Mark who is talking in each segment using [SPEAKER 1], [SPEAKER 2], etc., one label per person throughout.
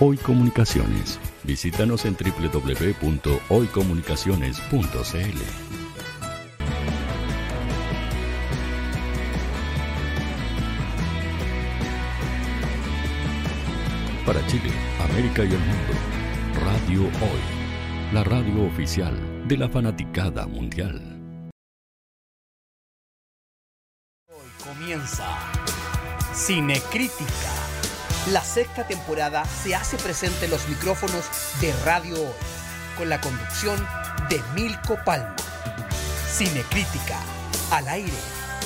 [SPEAKER 1] Hoy Comunicaciones. Visítanos en www.hoycomunicaciones.cl. Para Chile, América y el mundo, Radio Hoy, la radio oficial de la fanaticada mundial.
[SPEAKER 2] Hoy comienza Cinecrítica. La sexta temporada se hace presente en los micrófonos de Radio Hoy, con la conducción de Milko Palma. Cinecrítica, al aire,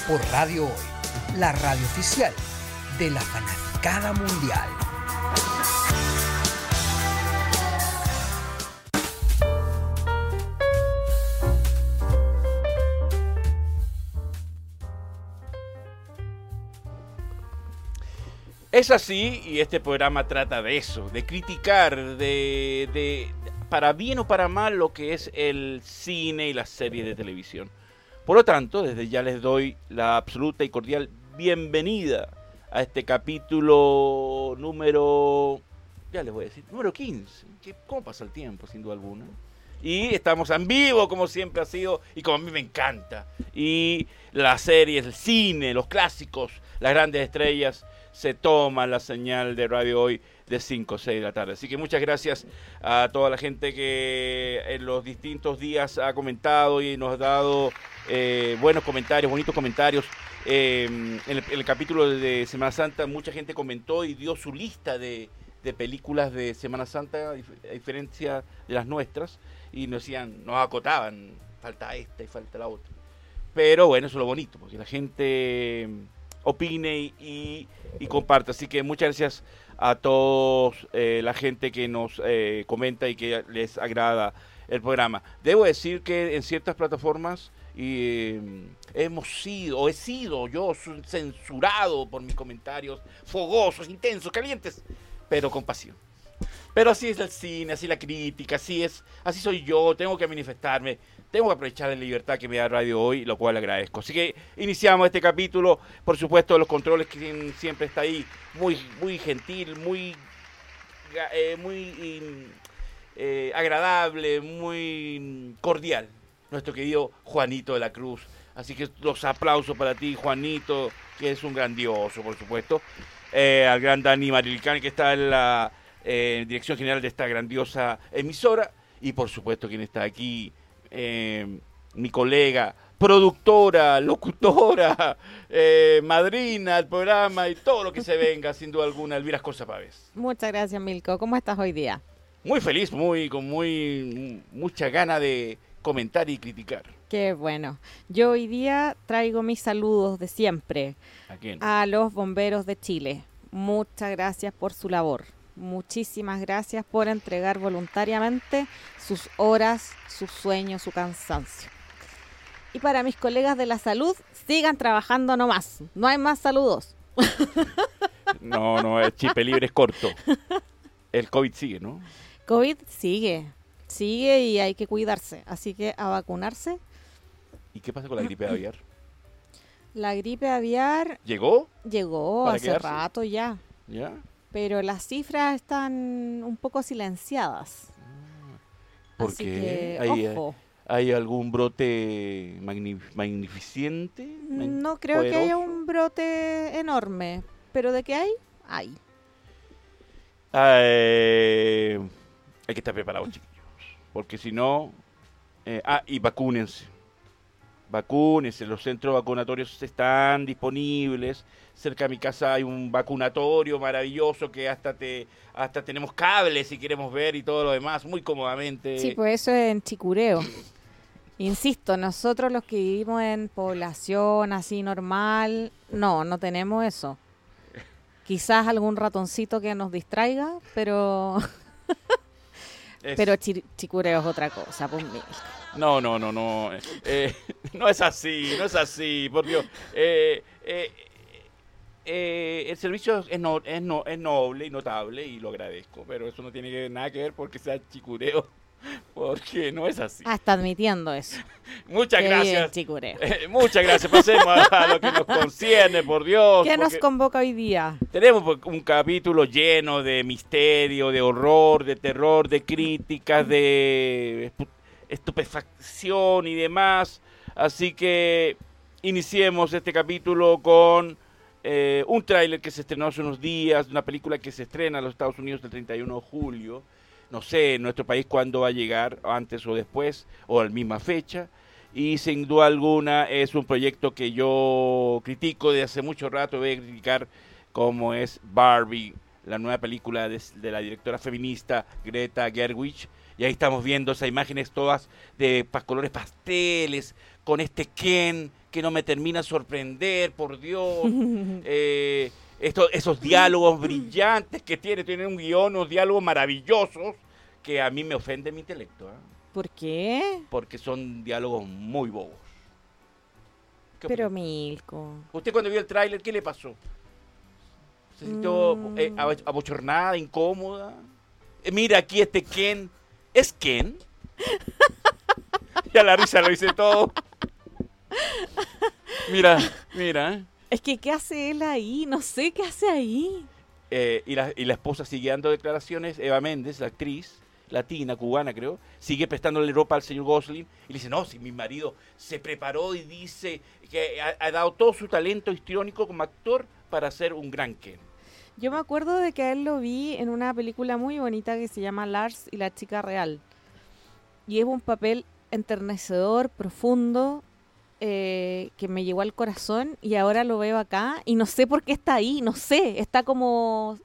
[SPEAKER 2] por Radio Hoy, la radio oficial de la fanaticada mundial.
[SPEAKER 3] Es así y este programa trata de eso, de criticar, de, de, para bien o para mal lo que es el cine y las series de televisión. Por lo tanto, desde ya les doy la absoluta y cordial bienvenida a este capítulo número, ya les voy a decir, número 15. ¿Cómo pasa el tiempo, sin duda alguna? Y estamos en vivo, como siempre ha sido, y como a mí me encanta. Y las series, el cine, los clásicos, las grandes estrellas se toma la señal de radio hoy de 5 o 6 de la tarde. Así que muchas gracias a toda la gente que en los distintos días ha comentado y nos ha dado eh, buenos comentarios, bonitos comentarios. Eh, en, el, capítulo de Semana Santa mucha gente comentó y dio su lista de, de películas de Semana Santa, a diferencia de las nuestras, y nos decían, nos acotaban, falta esta y falta la otra. Pero bueno, eso es lo bonito, porque la gente opine y, y, y comparte. Así que muchas gracias a todos eh, la gente que nos eh, comenta y que les agrada el programa. Debo decir que en ciertas plataformas eh, hemos sido, o he sido yo censurado por mis comentarios fogosos, intensos, calientes, pero con pasión. Pero así es el cine, así la crítica, así es, así soy yo, tengo que manifestarme, tengo que aprovechar la libertad que me da Radio Hoy, lo cual agradezco. Así que iniciamos este capítulo, por supuesto, los controles que siempre está ahí, muy, muy gentil, muy, eh, muy eh, agradable, muy cordial, nuestro querido Juanito de la Cruz. Así que los aplausos para ti, Juanito, que es un grandioso, por supuesto. Eh, al gran Dani Marilcán, que está en la dirección general de esta grandiosa emisora. Y por supuesto, quien está aquí, eh, mi colega, productora, locutora, eh, madrina del programa y todo lo que se venga, sin duda alguna, Elvira Escorza Pávez.
[SPEAKER 4] Muchas gracias, Milko. ¿Cómo estás hoy día?
[SPEAKER 3] Muy feliz, muy con muy mucha gana de comentar y criticar.
[SPEAKER 4] Qué bueno. Yo hoy día traigo mis saludos de siempre
[SPEAKER 3] ¿A quién?
[SPEAKER 4] a los bomberos de Chile. Muchas gracias por su labor. Muchísimas gracias por entregar voluntariamente sus horas, sus sueños, su cansancio. Y para mis colegas de la salud, sigan trabajando nomás. No hay más saludos.
[SPEAKER 3] No, no, el chip libre es corto. El COVID sigue, ¿no?
[SPEAKER 4] COVID sigue, sigue y hay que cuidarse. Así que a vacunarse.
[SPEAKER 3] ¿Y qué pasa con la gripe aviar?
[SPEAKER 4] La gripe aviar
[SPEAKER 3] ¿Llegó?
[SPEAKER 4] llegó
[SPEAKER 3] ¿Para
[SPEAKER 4] hace
[SPEAKER 3] quedarse?
[SPEAKER 4] rato ya.
[SPEAKER 3] ¿Ya?
[SPEAKER 4] Pero las cifras están un poco silenciadas.
[SPEAKER 3] ¿Por
[SPEAKER 4] Así
[SPEAKER 3] qué?
[SPEAKER 4] que,
[SPEAKER 3] ¿Hay,
[SPEAKER 4] ojo.
[SPEAKER 3] ¿Hay algún brote magni- magnificente? Mag-
[SPEAKER 4] No creo que haya un brote enorme, pero de que hay, hay.
[SPEAKER 3] Eh, hay que estar preparados, chiquillos. Porque si no... eh, ah, y vacúnense. Vacúnense. Los centros vacunatorios están disponibles. Cerca de mi casa hay un vacunatorio maravilloso que hasta te hasta tenemos cables si queremos ver y todo lo demás muy cómodamente.
[SPEAKER 4] Sí, pues eso es en Chicureo. Insisto, nosotros los que vivimos en población así normal, no, no tenemos eso. Quizás algún ratoncito que nos distraiga, pero
[SPEAKER 3] Es-
[SPEAKER 4] pero Chi- Chicureo es otra cosa, pues mira.
[SPEAKER 3] No, no, no, no. eh, no es así, no es así, por Dios. Eh, eh, eh, el servicio es, no- es, no- es noble y notable y lo agradezco, pero eso no tiene nada que ver porque sea chicureo Porque no es así.
[SPEAKER 4] Ah, está admitiendo eso.
[SPEAKER 3] Muchas
[SPEAKER 4] Qué
[SPEAKER 3] gracias. Eh, muchas gracias. Pasemos a, lo que nos concierne, por Dios.
[SPEAKER 4] ¿Qué nos convoca hoy día?
[SPEAKER 3] Tenemos un capítulo lleno de misterio, de horror, de terror, de críticas, de estupefacción y demás. Así que iniciemos este capítulo con eh, un tráiler que se estrenó hace unos días, una película que se estrena en los Estados Unidos el 31 de julio. No sé en nuestro país cuándo va a llegar, antes o después, o a la misma fecha. Y sin duda alguna es un proyecto que yo critico de hace mucho rato, voy a criticar como es Barbie, la nueva película de, de la directora feminista Greta Gerwig. Y ahí estamos viendo esas imágenes todas de pa- colores pasteles, con este Ken que no me termina de sorprender, por Dios. Eh, esto- esos diálogos brillantes que tiene, tiene un guion, unos diálogos maravillosos que a mí me ofende mi intelecto, ¿ah?
[SPEAKER 4] ¿Por qué?
[SPEAKER 3] porque son diálogos muy bobos. ¿Qué
[SPEAKER 4] Pero? Milko.
[SPEAKER 3] ¿Usted cuando vio el tráiler, qué le pasó? ¿Se sintió
[SPEAKER 4] Mm.
[SPEAKER 3] eh, abo- abochornada, incómoda? Eh, mira, aquí este Ken. ¿Es Ken? ya la risa lo dice todo. Mira, mira.
[SPEAKER 4] Es que, ¿qué hace él ahí? No sé qué hace ahí.
[SPEAKER 3] Eh, y, la, y la esposa sigue dando declaraciones, Eva Méndez, la actriz latina, cubana creo, sigue prestándole ropa al señor Gosling y le dice, no, si mi marido se preparó y dice que ha, ha dado todo su talento histriónico como actor para ser un gran Ken.
[SPEAKER 4] Yo me acuerdo de que a él lo vi en una película muy bonita que se llama Lars y la chica real. Y es un papel enternecedor, profundo, eh, que me llegó al corazón y ahora lo veo acá y no sé por qué está ahí, no sé, está como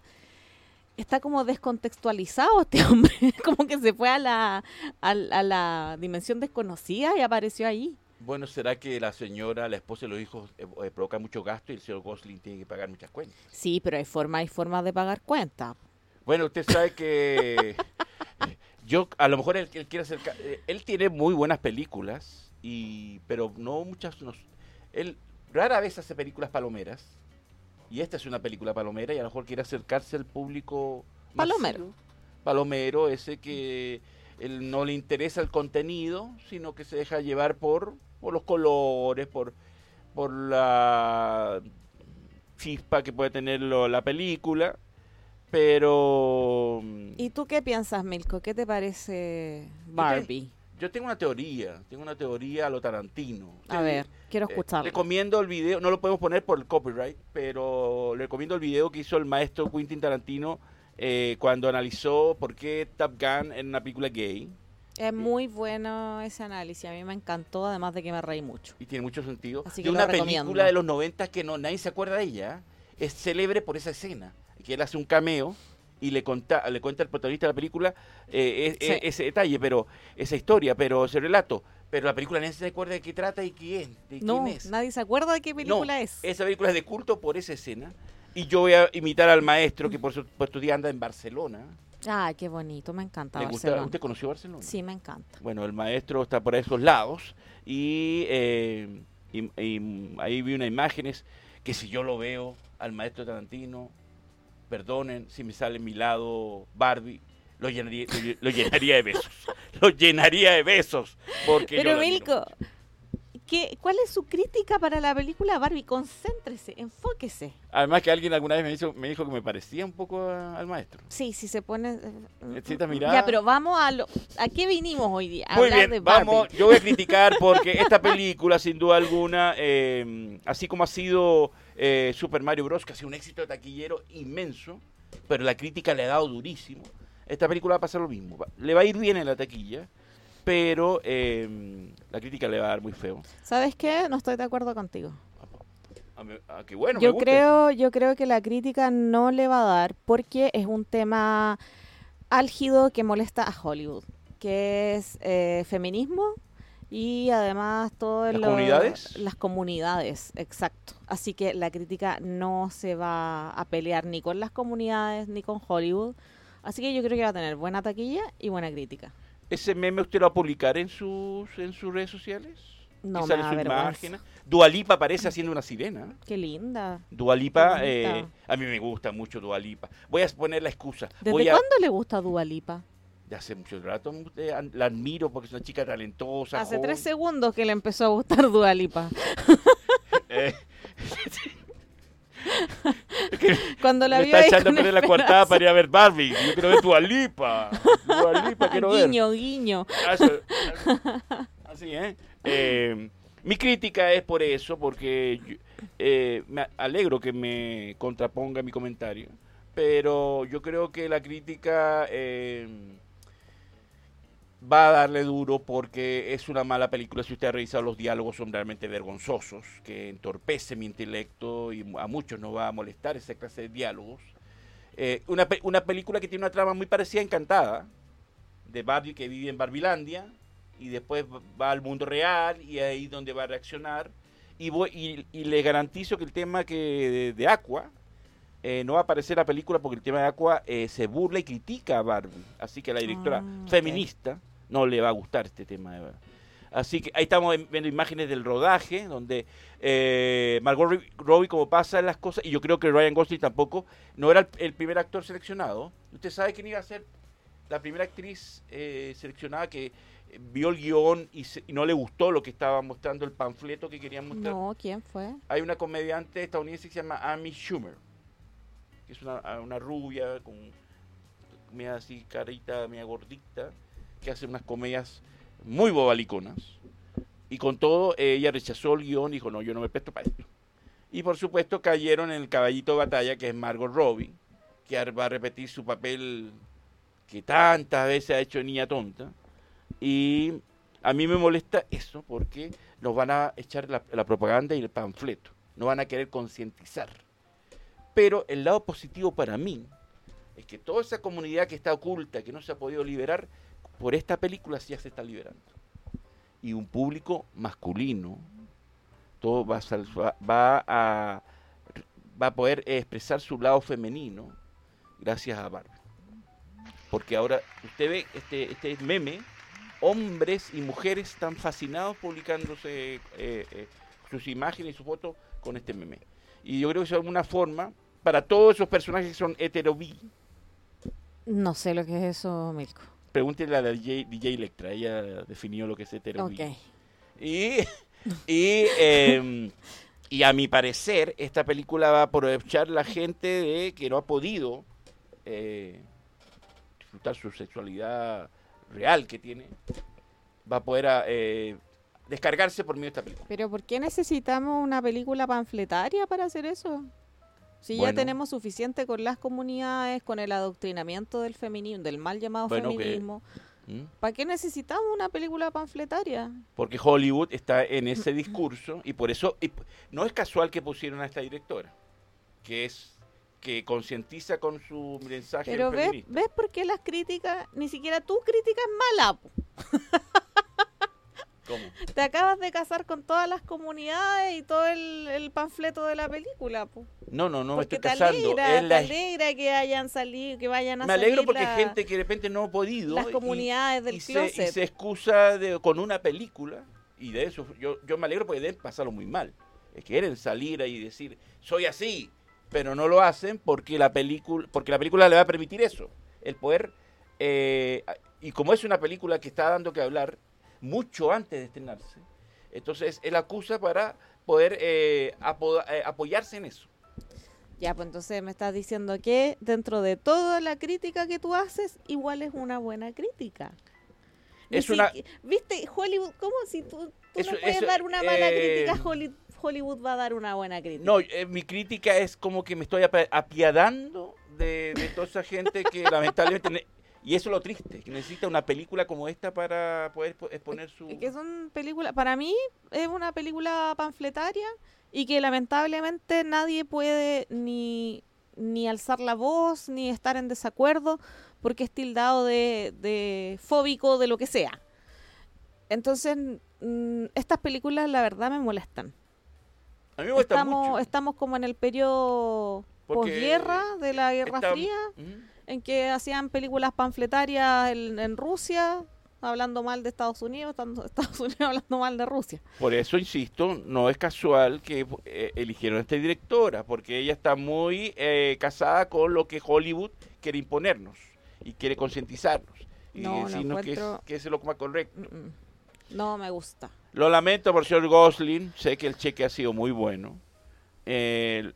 [SPEAKER 4] está como descontextualizado este hombre, como que se fue a la, a, a la dimensión desconocida y apareció ahí.
[SPEAKER 3] Bueno, ¿será que la señora, la esposa y los hijos eh, eh, provocan mucho gasto y el señor Gosling tiene que pagar muchas cuentas?
[SPEAKER 4] Sí, pero hay formas y formas de pagar cuentas.
[SPEAKER 3] Bueno, usted sabe que yo, a lo mejor él, él quiere hacer, eh, él tiene muy buenas películas, y pero no muchas, nos- él rara vez hace películas palomeras, y esta es una película palomera y a lo mejor quiere acercarse al público
[SPEAKER 4] Palomero.
[SPEAKER 3] masivo. palomero, ese que él no le interesa el contenido, sino que se deja llevar por, por los colores, por, por la chispa que puede tener lo- la película, pero mm,
[SPEAKER 4] ¿Y tú qué piensas, Milko? ¿Qué te parece Barbie?
[SPEAKER 3] Yo tengo una teoría, tengo una teoría a lo Tarantino.
[SPEAKER 4] A ver, quiero
[SPEAKER 3] eh,
[SPEAKER 4] escucharlo.
[SPEAKER 3] recomiendo el video, no lo podemos poner por el copyright, pero le recomiendo el video que hizo el maestro Quentin Tarantino eh, cuando analizó por qué Top Gun era una película gay.
[SPEAKER 4] Es muy bueno ese análisis, a mí me encantó, además de que me reí mucho.
[SPEAKER 3] y tiene mucho sentido.
[SPEAKER 4] Así
[SPEAKER 3] y
[SPEAKER 4] que
[SPEAKER 3] una
[SPEAKER 4] recomiendo.
[SPEAKER 3] película de los 90 que no nadie se acuerda de ella, es célebre por esa escena, que él hace un cameo y le cuenta, le cuenta al protagonista de la película eh, e-
[SPEAKER 4] Sí.
[SPEAKER 3] ese detalle, pero esa historia, pero ese relato. Pero la película nadie se acuerda de qué trata y quién, de
[SPEAKER 4] No,
[SPEAKER 3] quién es.
[SPEAKER 4] nadie se acuerda de qué película
[SPEAKER 3] No,
[SPEAKER 4] es.
[SPEAKER 3] Esa película es de culto por esa escena. Y yo voy a imitar al maestro que por su por estos días anda en Barcelona.
[SPEAKER 4] Ay, qué bonito, me encanta
[SPEAKER 3] ¿Le gusta?
[SPEAKER 4] Barcelona.
[SPEAKER 3] ¿Usted conoció Barcelona?
[SPEAKER 4] Sí, me encanta.
[SPEAKER 3] Bueno, el maestro está por esos lados y, eh, y- y ahí vi unas imágenes que si yo lo veo al maestro Tarantino, perdonen si me sale mi lado Barbie, lo llenaría, lo, lle- lo llenaría de besos. Lo llenaría de besos. Porque yo
[SPEAKER 4] Pero Milko,
[SPEAKER 3] mucho.
[SPEAKER 4] ¿qué, ¿cuál es su crítica para la película Barbie? Concéntrese, enfóquese.
[SPEAKER 3] Además que alguien alguna vez me, hizo, me dijo que me parecía un poco a- al maestro.
[SPEAKER 4] Sí, si se pone... eh,
[SPEAKER 3] Necesita mirar.
[SPEAKER 4] Ya, pero vamos a lo... ¿A qué vinimos hoy día? A
[SPEAKER 3] Muy
[SPEAKER 4] hablar
[SPEAKER 3] bien,
[SPEAKER 4] de Barbie.
[SPEAKER 3] vamos, yo voy a criticar porque esta película, sin duda alguna, eh, así como ha sido eh, Super Mario Bros., que ha sido un éxito de taquillero inmenso, pero la crítica le ha dado durísimo, esta película va a pasar lo mismo. Le va a ir bien en la taquilla, pero eh, la crítica le va a dar muy feo.
[SPEAKER 4] ¿Sabes qué? No estoy de acuerdo contigo.
[SPEAKER 3] A que bueno,
[SPEAKER 4] yo creo, yo creo que la crítica no le va a dar porque es un tema álgido que molesta a Hollywood, que es eh, feminismo y además todo
[SPEAKER 3] ¿Las comunidades?
[SPEAKER 4] las comunidades, exacto. Así que la crítica no se va a pelear ni con las comunidades ni con Hollywood. Así que yo creo que va a tener buena taquilla y buena crítica.
[SPEAKER 3] ¿Ese meme usted lo va a publicar en sus, en sus redes sociales?
[SPEAKER 4] No
[SPEAKER 3] ¿Y
[SPEAKER 4] me da
[SPEAKER 3] su
[SPEAKER 4] vergüenza.
[SPEAKER 3] imagen? Dualipa aparece haciendo una sirena.
[SPEAKER 4] Qué linda.
[SPEAKER 3] Dualipa, eh, a mí me gusta mucho Dualipa. Voy a poner la excusa.
[SPEAKER 4] ¿Desde
[SPEAKER 3] Voy a,
[SPEAKER 4] cuándo le gusta Dua Lipa?
[SPEAKER 3] De hace mucho rato eh, la admiro porque es una chica talentosa.
[SPEAKER 4] Hace
[SPEAKER 3] joven.
[SPEAKER 4] tres segundos que le empezó a gustar Dualipa.
[SPEAKER 3] Eh,
[SPEAKER 4] Cuando la
[SPEAKER 3] me
[SPEAKER 4] vio
[SPEAKER 3] está echando perder la coartada para ir a ver Barbie. Yo quiero ver tu Alipa. Lipa quiero ver.
[SPEAKER 4] Guiño, guiño.
[SPEAKER 3] Ah, Así, ¿eh? Eh, Mi crítica es por eso, porque yo- eh, me alegro que me contraponga mi comentario, pero yo creo que la crítica eh, va a darle duro porque es una mala película. Si usted ha revisado los diálogos, son realmente vergonzosos, que entorpece mi intelecto y a muchos nos va a molestar esa clase de diálogos. Eh, una, una película que tiene una trama muy parecida a Encantada, de Barbie que vive en Barbilandia y después va al mundo real y ahí donde va a reaccionar. Y, voy, y, y le garantizo que el tema que de, de Aqua eh, no va a aparecer en la película porque el tema de Aqua eh, se burla y critica a Barbie. Así que la directora
[SPEAKER 4] Ah,
[SPEAKER 3] feminista no le va a gustar este tema de Barbie. Así que ahí estamos en- viendo imágenes del rodaje, donde eh, Margot Robbie- como pasa en las cosas, y yo creo que Ryan Gosling tampoco, no era el, el primer actor seleccionado. ¿Usted sabe quién iba a ser la primera actriz eh, seleccionada que eh, vio el guion y, se- y no le gustó lo que estaba mostrando el panfleto que querían mostrar?
[SPEAKER 4] No, ¿quién fue?
[SPEAKER 3] Hay una comediante estadounidense que se llama Amy Schumer, que es una, una rubia con media así carita, media gordita, que hace unas comedias muy bobaliconas. Y con todo, ella rechazó el guion y dijo, no, yo no me presto para esto. Y por supuesto cayeron en el caballito de batalla, que es Margot Robbie, que va a repetir su papel que tantas veces ha hecho niña tonta. Y a mí me molesta eso, porque nos van a echar la, la propaganda y el panfleto. No van a querer concientizar. Pero el lado positivo para mí es que toda esa comunidad que está oculta, que no se ha podido liberar, por esta película ya se está liberando. Y un público masculino, todo va a, va a poder expresar su lado femenino gracias a Barbie. Porque ahora usted ve este, este meme, hombres y mujeres están fascinados publicándose eh, eh, sus imágenes y sus fotos con este meme. Y yo creo que es alguna forma para todos esos personajes que son heterobi.
[SPEAKER 4] No sé lo que es eso, Milko.
[SPEAKER 3] Pregúntenle a la DJ, DJ Electra, ella definió lo que es heterobi.
[SPEAKER 4] Ok.
[SPEAKER 3] Y, y, em, y a mi parecer, esta película va a aprovechar la gente de que no ha podido eh, disfrutar su sexualidad real que tiene. Va a poder eh, descargarse por medio de esta película.
[SPEAKER 4] Pero ¿por qué necesitamos una película panfletaria para hacer eso? Si ya tenemos suficiente con las comunidades, con el adoctrinamiento del feminismo, del mal llamado
[SPEAKER 3] Bueno, que-
[SPEAKER 4] feminismo,
[SPEAKER 3] ¿Mm?
[SPEAKER 4] ¿para qué necesitamos una película panfletaria?
[SPEAKER 3] Porque Hollywood está en ese discurso y por eso y no es casual que pusieron a esta directora, que es que concientiza con su mensaje
[SPEAKER 4] Pero ves,
[SPEAKER 3] feminista.
[SPEAKER 4] ¿ves por qué las críticas, ni siquiera tu crítica es mala? Te acabas de casar con todas las comunidades y todo el, el panfleto de la película. po.
[SPEAKER 3] No, no, no me
[SPEAKER 4] porque
[SPEAKER 3] estoy
[SPEAKER 4] te
[SPEAKER 3] casando.
[SPEAKER 4] alegra,
[SPEAKER 3] es
[SPEAKER 4] te alegra que hayan salido, que vayan a
[SPEAKER 3] me alegro
[SPEAKER 4] salir
[SPEAKER 3] porque
[SPEAKER 4] la-
[SPEAKER 3] hay gente que de repente no ha podido
[SPEAKER 4] las
[SPEAKER 3] y-
[SPEAKER 4] comunidades del
[SPEAKER 3] y, se, y se excusa de- con una película y de eso yo, yo me alegro porque deben pasarlo muy mal. Quieren salir ahí y decir soy así, pero no lo hacen porque la película porque la película le va a permitir eso, el poder eh, y como es una película que está dando que hablar mucho antes de estrenarse, entonces él acusa para poder eh, apo- eh, apoyarse en eso.
[SPEAKER 4] Ya, pues entonces me estás diciendo que dentro de toda la crítica que tú haces, igual es una buena crítica.
[SPEAKER 3] Es una-
[SPEAKER 4] ¿Viste? Hollywood, ¿cómo si tú, tú
[SPEAKER 3] Eso-
[SPEAKER 4] no puedes
[SPEAKER 3] eso,
[SPEAKER 4] dar una mala
[SPEAKER 3] eh,
[SPEAKER 4] crítica, Holly- Hollywood va a dar una buena crítica?
[SPEAKER 3] No, eh, mi crítica es como que me estoy apiadando de, de toda esa gente que lamentablemente... y eso es lo triste, que necesita una película como esta para poder po- exponer su...
[SPEAKER 4] Que son películas, para mí es una película panfletaria y que lamentablemente nadie puede ni, ni alzar la voz ni estar en desacuerdo porque es tildado de, de fóbico de lo que sea. Entonces, mm, estas películas la verdad me molestan.
[SPEAKER 3] A mí me gusta
[SPEAKER 4] Estamos,
[SPEAKER 3] mucho.
[SPEAKER 4] estamos como en el periodo posguerra de la Guerra
[SPEAKER 3] está-
[SPEAKER 4] Fría. En que hacían películas panfletarias en, en Rusia, hablando mal de Estados Unidos, Estados Unidos hablando mal de Rusia.
[SPEAKER 3] Por eso, insisto, no es casual que eh, eligieron a esta directora, porque ella está muy eh, casada con lo que Hollywood quiere imponernos y quiere concientizarnos. y
[SPEAKER 4] No,
[SPEAKER 3] decirnos que, es,
[SPEAKER 4] encuentro-
[SPEAKER 3] que es lo más correcto.
[SPEAKER 4] Mm, mm. No me gusta.
[SPEAKER 3] Lo lamento por señor Gosling, sé que el cheque ha sido muy bueno. Eh,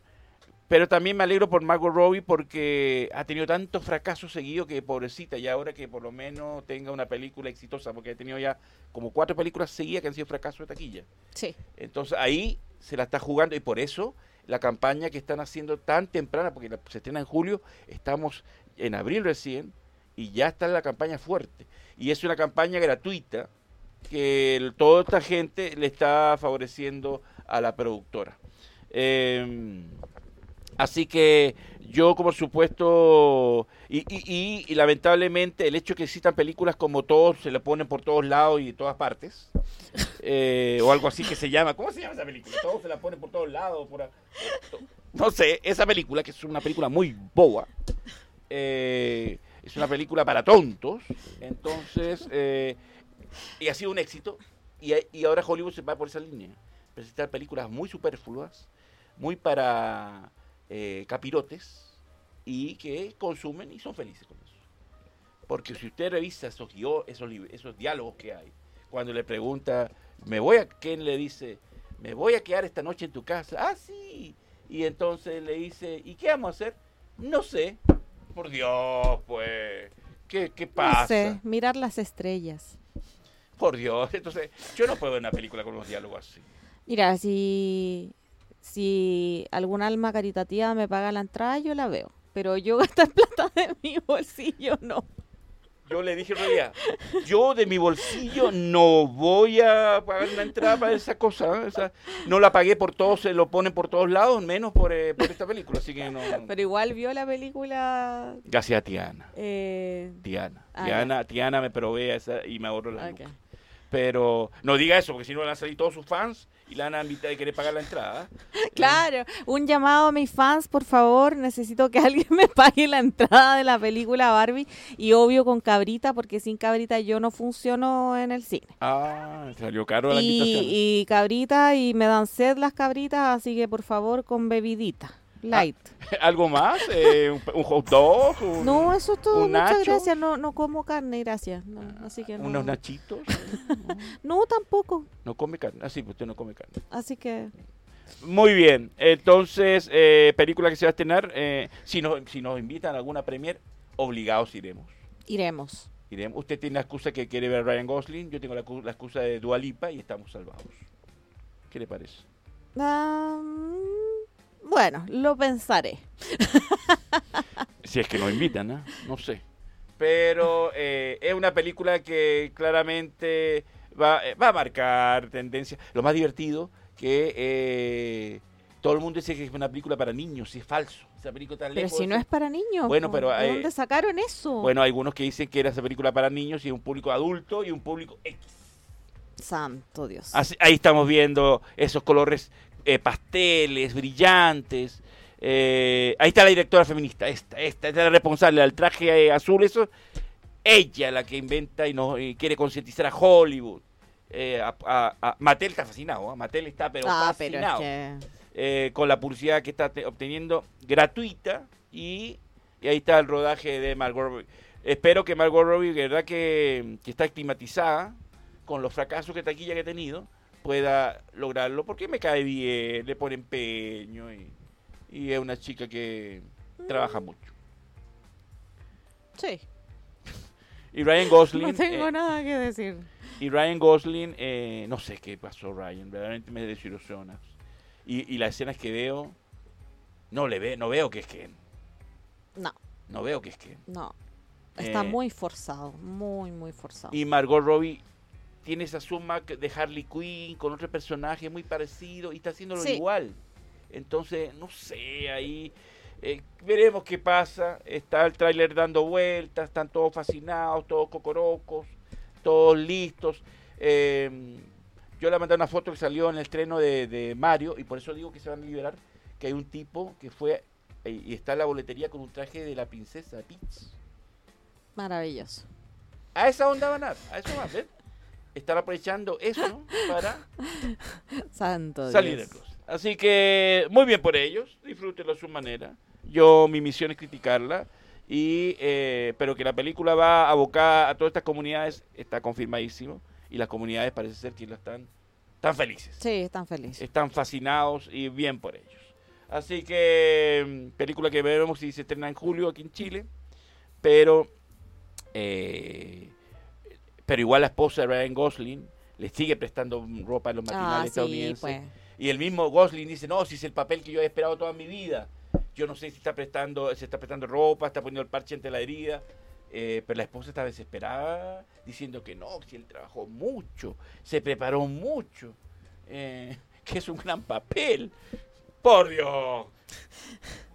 [SPEAKER 3] pero también me alegro por Margot Robbie porque ha tenido tantos fracasos seguidos que pobrecita, y ahora que por lo menos tenga una película exitosa, porque ha tenido ya como cuatro películas seguidas que han sido fracasos de taquilla.
[SPEAKER 4] Sí.
[SPEAKER 3] Entonces ahí se la está jugando y por eso la campaña que están haciendo tan temprana, porque la- se estrena en julio, estamos en abril recién y ya está la campaña fuerte. Y es una campaña gratuita que el- toda esta gente le está favoreciendo a la productora. Eh, así que yo, como supuesto, y, y- y- lamentablemente el hecho que existan películas como todos se le ponen por todos lados y de todas partes, eh, o algo así que se llama, ¿cómo se llama esa película? Todos se la ponen por todos lados, no sé, esa película que es una película muy boba, eh, es una película para tontos, entonces, eh, y ha sido un éxito, y ahora Hollywood se va por esa línea, presentar películas muy superfluas, muy para eh, capirotes, y que consumen y son felices con eso. Porque si usted revisa esos, esos, diálogos que hay, cuando le pregunta, me voy a, Ken le dice, me voy a quedar esta noche en tu casa, ah, sí, y entonces le dice, ¿y qué vamos a hacer? No sé, por Dios, pues, ¿qué, qué pasa?
[SPEAKER 4] No sé, mirar las estrellas.
[SPEAKER 3] Por Dios, entonces, yo no puedo ver una película con los diálogos así.
[SPEAKER 4] Mira, si, si algún alma caritativa me paga la entrada, yo la veo. Pero yo gastar plata de mi bolsillo, no.
[SPEAKER 3] Yo le dije, Roya, yo de mi bolsillo no voy a pagar una entrada para esa cosa. ¿eh? Esa- no la pagué por todos, se lo ponen por todos lados, menos por, eh, por esta película. Así que no.
[SPEAKER 4] Pero igual vio la película.
[SPEAKER 3] Gracias a Tiana.
[SPEAKER 4] Eh,
[SPEAKER 3] Tiana.
[SPEAKER 4] Ah,
[SPEAKER 3] Tiana, Tiana me provee esa y me ahorro la
[SPEAKER 4] ok.
[SPEAKER 3] Pero no diga eso, porque si no van a salir todos sus fans y la van a invitar y querer pagar la entrada.
[SPEAKER 4] Claro, un llamado a mis fans, por favor. Necesito que alguien me pague la entrada de la película Barbie. Y obvio con cabrita, porque sin cabrita yo no funciono en el cine.
[SPEAKER 3] Ah, salió caro la
[SPEAKER 4] Y,
[SPEAKER 3] invitación.
[SPEAKER 4] y cabrita, y me dan sed las cabritas, así que por favor con bebidita. Light.
[SPEAKER 3] ¿Algo más? Eh, un, un hot dog? un-
[SPEAKER 4] no, eso es todo. Muchas
[SPEAKER 3] nacho?
[SPEAKER 4] gracias. No, no como carne, gracias. No, así que no.
[SPEAKER 3] ¿Unos nachitos?
[SPEAKER 4] No, tampoco.
[SPEAKER 3] No come carne. Ah, sí, pues usted no come carne.
[SPEAKER 4] Así que
[SPEAKER 3] Muy bien, entonces, eh, película que se va a estrenar, eh, si, nos, si nos invitan a alguna premier, obligados iremos.
[SPEAKER 4] iremos.
[SPEAKER 3] iremos. Usted tiene la excusa que quiere ver a Ryan Gosling, yo tengo la, cu- la excusa de Dualipa y estamos salvados. ¿Qué le parece?
[SPEAKER 4] Ah, mm, bueno, lo pensaré.
[SPEAKER 3] Si es que nos invitan, ¿ah? no sé. Pero eh, es una película que claramente va, eh, va a marcar tendencia. Lo más divertido que eh, todo el mundo dice que es una película para niños y es falso. Esa película tan
[SPEAKER 4] Pero
[SPEAKER 3] lejos
[SPEAKER 4] si
[SPEAKER 3] de
[SPEAKER 4] no es para niños.
[SPEAKER 3] Bueno, pero,
[SPEAKER 4] ¿de
[SPEAKER 3] eh,
[SPEAKER 4] dónde sacaron eso?
[SPEAKER 3] Bueno, hay algunos que dicen que era esa película para niños y un público adulto y un público X.
[SPEAKER 4] Santo Dios.
[SPEAKER 3] Así- ahí estamos viendo esos colores eh, pasteles, brillantes. Eh, ahí está la directora feminista, esta, esta, esta es la responsable del traje azul, eso. Ella la que inventa y, nos, y quiere concientizar a Hollywood. Eh, a, a- a- Mattel está fascinado, ¿ah? Mattel está pero
[SPEAKER 4] ah, pero es
[SPEAKER 3] fascinado
[SPEAKER 4] que...
[SPEAKER 3] eh, con la publicidad que está te- obteniendo gratuita y, y ahí está el rodaje de Margot Robbie. Espero que Margot Robbie, verdad que, que está estigmatizada con los fracasos que taquilla que ha tenido, pueda lograrlo porque me cae bien, le pone empeño y, y es una chica que trabaja
[SPEAKER 4] Mm.
[SPEAKER 3] mucho.
[SPEAKER 4] Sí,
[SPEAKER 3] Y Ryan Gosling,
[SPEAKER 4] no tengo
[SPEAKER 3] eh,
[SPEAKER 4] nada que decir.
[SPEAKER 3] y Ryan Gosling, eh, no sé qué pasó Ryan, verdaderamente me desilusiona. Y, y las escenas que veo, no le ve, no veo que es Ken.
[SPEAKER 4] No,
[SPEAKER 3] No veo que es Ken.
[SPEAKER 4] no. Está
[SPEAKER 3] Eh,
[SPEAKER 4] muy forzado, muy, muy forzado.
[SPEAKER 3] Y Margot Robbie tiene esa suma de Harley Quinn con otro personaje muy parecido y está haciéndolo
[SPEAKER 4] Sí.
[SPEAKER 3] igual. Entonces, no sé, ahí eh, veremos qué pasa. Está el tráiler dando vueltas, están todos fascinados, todos cocorocos, todos listos. Eh, yo le mandé una foto que salió en el estreno de, de Mario y por eso digo que se van a liberar, que hay un tipo que fue eh, y está en la boletería con un traje de la princesa Peach.
[SPEAKER 4] Maravilloso.
[SPEAKER 3] A esa onda van a, a eso van, ¿ven? Están aprovechando eso ¿no? para
[SPEAKER 4] Santo
[SPEAKER 3] salir del closet. Así que muy bien por ellos, disfrútenlo a su manera. Yo, mi misión es criticarla Y, eh, pero que la película va abocada a todas estas comunidades está confirmadísimo. Y las comunidades parece ser que lo están, están felices.
[SPEAKER 4] Sí, están felices.
[SPEAKER 3] Están fascinados y bien por ellos. Así que mm, película que veremos si se estrena en julio aquí en Chile. Pero, eh, pero igual la esposa de Ryan Gosling le sigue prestando ropa en los matinales
[SPEAKER 4] Ah, sí,
[SPEAKER 3] estadounidenses.
[SPEAKER 4] pues.
[SPEAKER 3] Y el mismo Gosling dice, no, si es el papel que yo he esperado toda mi vida. Yo no sé si está prestando, se está prestando ropa, está poniendo el parche entre la herida. Eh, pero la esposa está desesperada, diciendo que no, que si él trabajó mucho, se preparó mucho, eh, que es un gran papel. Por Dios.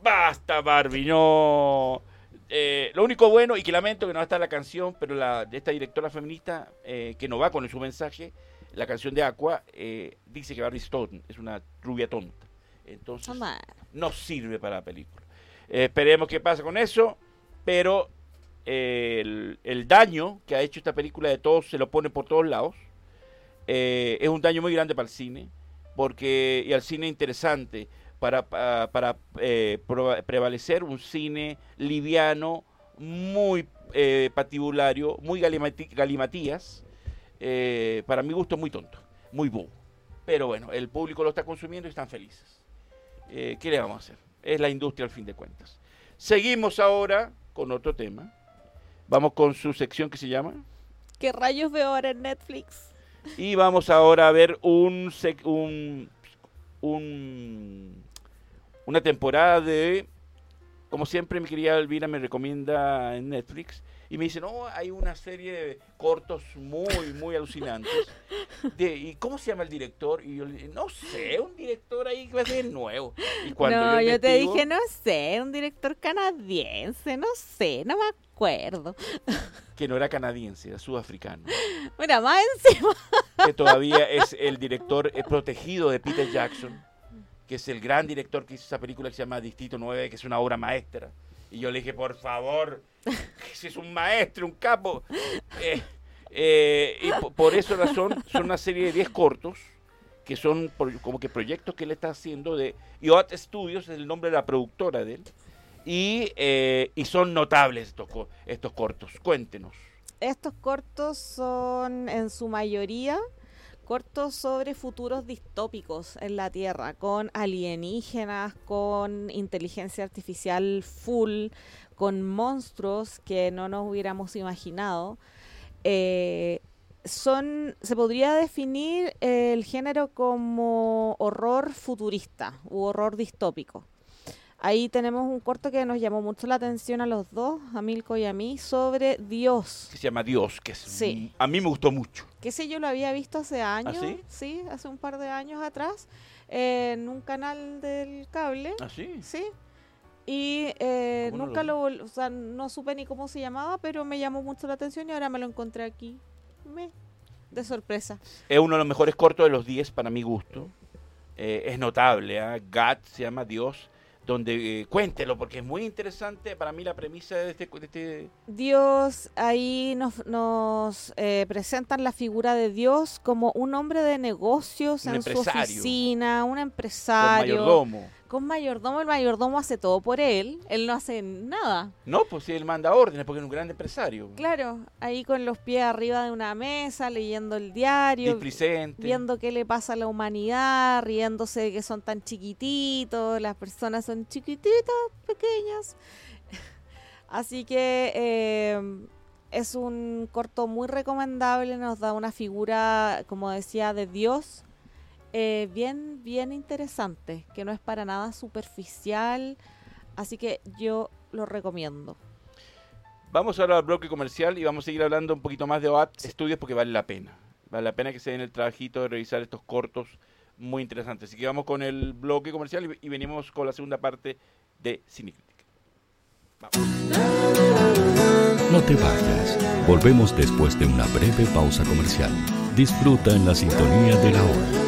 [SPEAKER 3] Basta, Barbie, no. Eh, lo único bueno, y que lamento que no va a estar la canción, pero la de esta directora feminista, eh, que no va con su mensaje, la canción de Aqua, eh, dice que Barbie Stone es una rubia tonta. Entonces, no sirve para la película. Esperemos qué pasa con eso, pero el, el daño que ha hecho esta película de todos se lo pone por todos lados. Es un daño muy grande para el cine, porque y al cine interesante para, pa- para, eh, prevalecer un cine liviano, muy eh, patibulario, muy galimatías. eh, para mi gusto muy tonto, muy bobo. Pero bueno, el público lo está consumiendo y están felices. ¿Qué le vamos a hacer? Es la industria al fin de cuentas. Seguimos ahora con otro tema. Vamos con su sección que se llama.
[SPEAKER 4] ¿qué rayos veo ahora en Netflix?
[SPEAKER 3] Y vamos ahora a ver un, un, un- una temporada de, como siempre mi querida Elvira me recomienda en Netflix, y me dice, no, hay una serie de cortos muy, muy alucinantes. De, ¿Y cómo se llama el director? Y yo le dije, no sé, un director ahí que va a ser nuevo. Y cuando
[SPEAKER 4] no, yo, te dije, no sé, un director canadiense, no sé, no me acuerdo.
[SPEAKER 3] que no era canadiense, era sudafricano,
[SPEAKER 4] Mira, más encima.
[SPEAKER 3] que todavía es el director eh, protegido de Peter Jackson, que es el gran director que hizo esa película que se llama Distrito 9, que es una obra maestra. Y yo le dije, por favor, ese es un maestro, un capo. Eh, eh, y po- por esa razón son una serie de 10 cortos, que son por- como que proyectos que él está haciendo de IOT Studios, es el nombre de la productora de él. Y, eh, y son notables estos, estos cortos. Cuéntenos.
[SPEAKER 4] Estos cortos son en su mayoría cortos sobre futuros distópicos en la Tierra, con alienígenas, con inteligencia artificial full, con monstruos que no nos hubiéramos imaginado. Eh, son, se podría definir el género como horror futurista u horror distópico. Ahí tenemos un corto que nos llamó mucho la atención a los dos, a Milko y a mí, sobre Dios.
[SPEAKER 3] que se llama Dios, que es,
[SPEAKER 4] Sí.
[SPEAKER 3] a mí me gustó mucho.
[SPEAKER 4] Que sé, yo lo había visto hace años,
[SPEAKER 3] sí?
[SPEAKER 4] hace un par de años atrás, en un canal del cable,
[SPEAKER 3] ¿Ah, sí?
[SPEAKER 4] sí. Y eh,
[SPEAKER 3] ¿Cómo no
[SPEAKER 4] nunca
[SPEAKER 3] lo
[SPEAKER 4] lo, o sea, no supe ni cómo se llamaba, pero me llamó mucho la atención y ahora me lo encontré aquí, me, de sorpresa.
[SPEAKER 3] Es uno de los mejores cortos de los 10 para mi gusto. Eh, es notable, ¿ah? God se llama Dios, donde eh, cuéntelo, porque es muy interesante para mí la premisa de este... de este-
[SPEAKER 4] Dios, ahí nos, nos eh, presentan la figura de Dios como un hombre de negocios
[SPEAKER 3] Un
[SPEAKER 4] en su oficina, un empresario.
[SPEAKER 3] mayordomo.
[SPEAKER 4] Con mayordomo, el mayordomo hace todo por él, él no hace nada.
[SPEAKER 3] No, pues si él manda órdenes, porque es un gran empresario.
[SPEAKER 4] Claro, ahí con los pies arriba de una mesa, leyendo el diario,
[SPEAKER 3] Displicente.
[SPEAKER 4] viendo qué le pasa a la humanidad, riéndose de que son tan chiquititos, las personas son chiquititas, pequeñas. Así que eh, es un corto muy recomendable, nos da una figura, como decía, de Dios, eh, bien, bien interesante, que no es para nada superficial, así que yo lo recomiendo.
[SPEAKER 3] Vamos ahora al bloque comercial y vamos a seguir hablando un poquito más de OAT Studios porque vale la pena. Vale la pena que se den el trabajito de revisar estos cortos muy interesantes. Así que vamos con el bloque comercial y, y venimos con la segunda parte de Cinecrítica.
[SPEAKER 1] No te vayas. Volvemos después de una breve pausa comercial. Disfruta en la sintonía de la hora.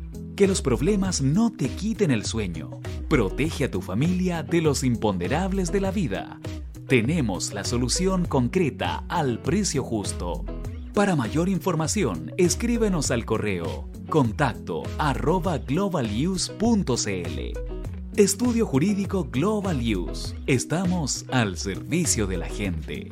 [SPEAKER 5] Que los problemas no te quiten el sueño. Protege a tu familia de los imponderables de la vida. Tenemos la solución concreta al precio justo. Para mayor información, escríbenos al correo contacto arroba globaluse.cl. Estudio Jurídico Global Use. Estamos al servicio de la gente.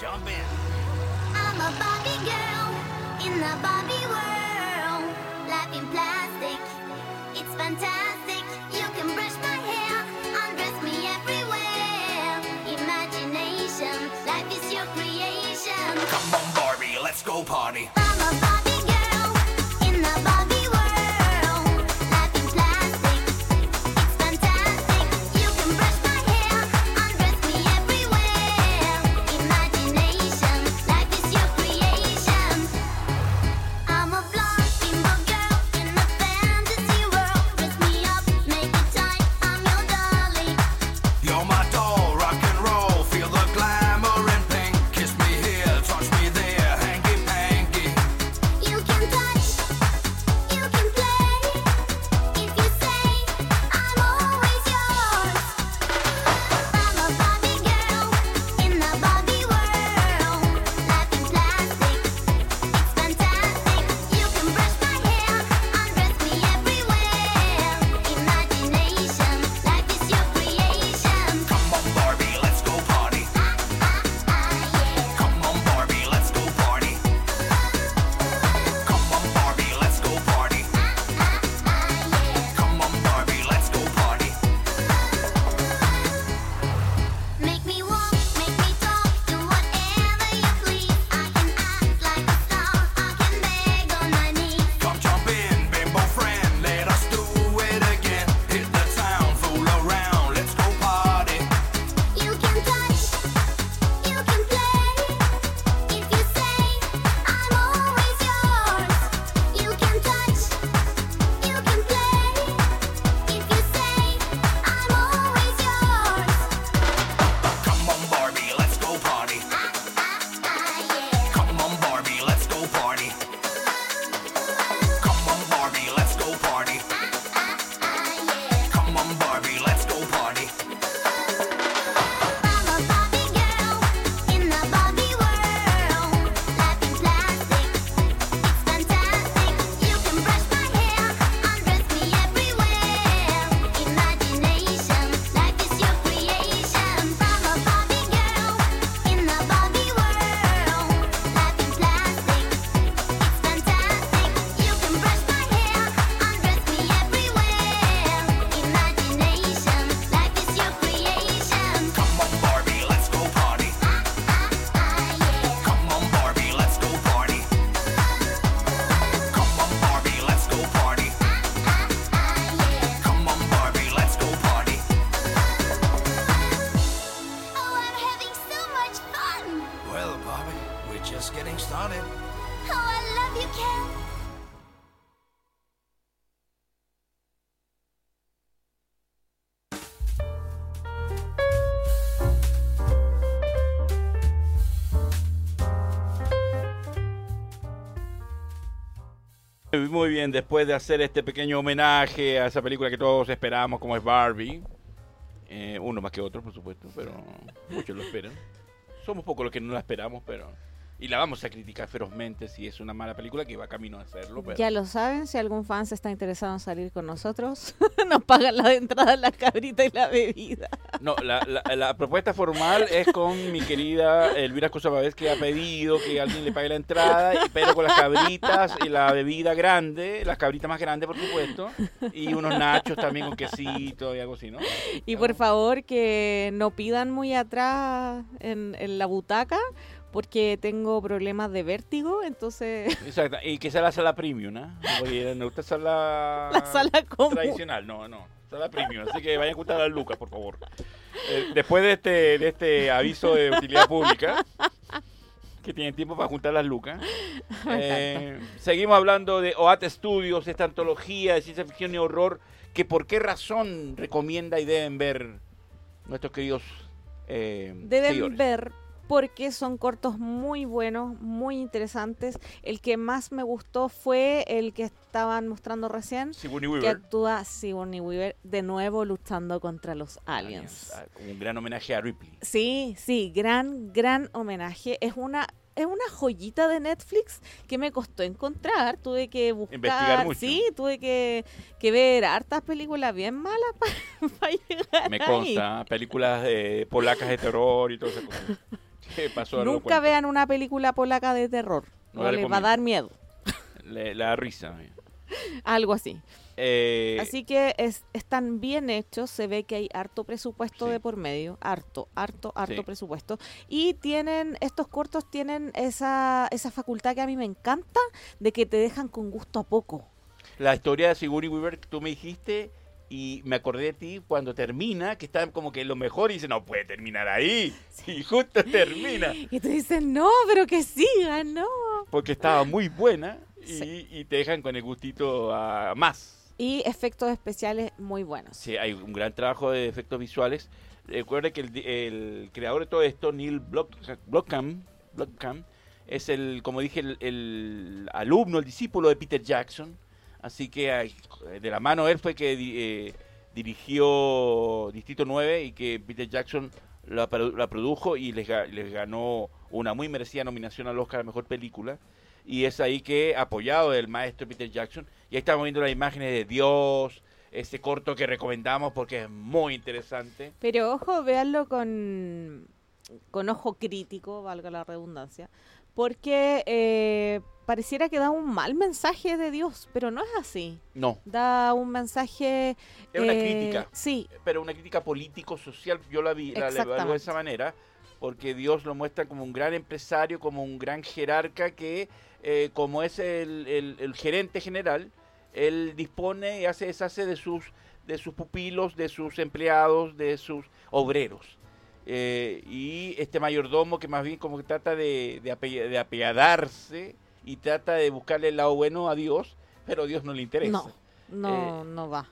[SPEAKER 6] Jump in. I'm a Barbie girl in the Barbie world. Life in plastic, it's fantastic. You can brush my hair, undress me everywhere. Imagination, life is your creation.
[SPEAKER 7] Come on, Barbie, let's go party.
[SPEAKER 3] Muy bien, después de hacer este pequeño homenaje a esa película que todos esperamos como es Barbie, eh, uno más que otro, por supuesto, pero muchos lo esperan. Somos pocos los que no la esperamos, pero... Y la vamos a criticar ferozmente si es una mala película que va camino a hacerlo. Pero...
[SPEAKER 4] Ya lo saben, si algún fan se está interesado en salir con nosotros, nos pagan la de entrada, la cabrita y la bebida.
[SPEAKER 3] No, la, la, la propuesta formal es con mi querida Elvira Cosababés que ha pedido que alguien le pague la entrada, pero con las cabritas y la bebida grande, las cabritas más grandes por supuesto, y unos nachos también con quesito y algo así, ¿no?
[SPEAKER 4] Y por favor que no pidan muy atrás en, en la butaca, porque tengo problemas de vértigo, entonces
[SPEAKER 3] Exacto, y que sea la sala premium, ¿no? Porque no gusta sala,
[SPEAKER 4] La sala común.
[SPEAKER 3] tradicional, no, no. Sala premium, así que vayan a juntar a las lucas, por favor. Eh, después de este, de este aviso de utilidad pública, que tienen tiempo para juntar las lucas, eh, seguimos hablando de OAT Studios, esta antología de ciencia ficción y horror, que por qué razón recomienda y deben ver nuestros queridos eh,
[SPEAKER 4] Deben
[SPEAKER 3] seguidores.
[SPEAKER 4] ver porque son cortos muy buenos, muy interesantes. El que más me gustó fue el que estaban mostrando recién,
[SPEAKER 3] Sigourney
[SPEAKER 4] que
[SPEAKER 3] Weaver.
[SPEAKER 4] actúa Sigourney Weaver de nuevo luchando contra los aliens.
[SPEAKER 3] Ah, Un gran homenaje a Ripley.
[SPEAKER 4] Sí, sí, gran, gran homenaje. Es una, es una joyita de Netflix que me costó encontrar. Tuve que buscar,
[SPEAKER 3] Investigar mucho.
[SPEAKER 4] sí, tuve que, que ver hartas películas bien malas para llegar
[SPEAKER 3] Me
[SPEAKER 4] ahí.
[SPEAKER 3] consta, películas eh, polacas de terror y todo eso.
[SPEAKER 4] Nunca vean una película polaca de terror.
[SPEAKER 3] No
[SPEAKER 4] les va a dar miedo.
[SPEAKER 3] Le, la risa.
[SPEAKER 4] Algo así.
[SPEAKER 3] Eh,
[SPEAKER 4] Así que es, están bien hechos, se ve que hay harto presupuesto de por medio, harto, harto, harto
[SPEAKER 3] Sí.
[SPEAKER 4] presupuesto. Y tienen, estos cortos tienen esa, esa facultad que a mí me encanta, de que te dejan con gusto a poco.
[SPEAKER 3] la historia de Sigourney Weaver que tú me dijiste y me acordé de ti cuando termina, que está como que lo mejor y dice, no puede terminar ahí. Y justo termina.
[SPEAKER 4] Y tú dices, no, pero que siga, no.
[SPEAKER 3] Porque estaba muy buena y, y te dejan con el gustito a más.
[SPEAKER 4] Y efectos especiales muy buenos.
[SPEAKER 3] Sí, hay un gran trabajo de efectos visuales. Recuerde que el, el creador de todo esto, Neil Block- Blomkamp, Blomkamp, es el, como dije, el, el alumno, el discípulo de Peter Jackson. Así que de la mano él fue que eh, dirigió Distrito 9 y que Peter Jackson la, produ- la produjo y les ganó una muy merecida nominación al Oscar a Mejor Película. Y es ahí que, apoyado del maestro Peter Jackson, y ahí estamos viendo las imágenes de Dios, este corto que recomendamos porque es muy interesante.
[SPEAKER 4] Pero ojo, véanlo con, con ojo crítico, valga la redundancia, porque eh, pareciera que da un mal mensaje de Dios, pero no es así.
[SPEAKER 3] No,
[SPEAKER 4] Da un mensaje...
[SPEAKER 3] es una
[SPEAKER 4] eh,
[SPEAKER 3] crítica.
[SPEAKER 4] Sí,
[SPEAKER 3] Pero una crítica político-social, yo la vi, la, evalúo de esa manera, porque Dios lo muestra como un gran empresario, como un gran jerarca que, eh, como es el, el- el gerente general, él dispone y hace deshace de sus, de sus pupilos, de sus empleados, de sus obreros. Eh, y este mayordomo que más bien como que trata de, de, ape- de apiadarse y trata de buscarle el lado bueno a Dios, pero a Dios no le interesa.
[SPEAKER 4] no, no, no va.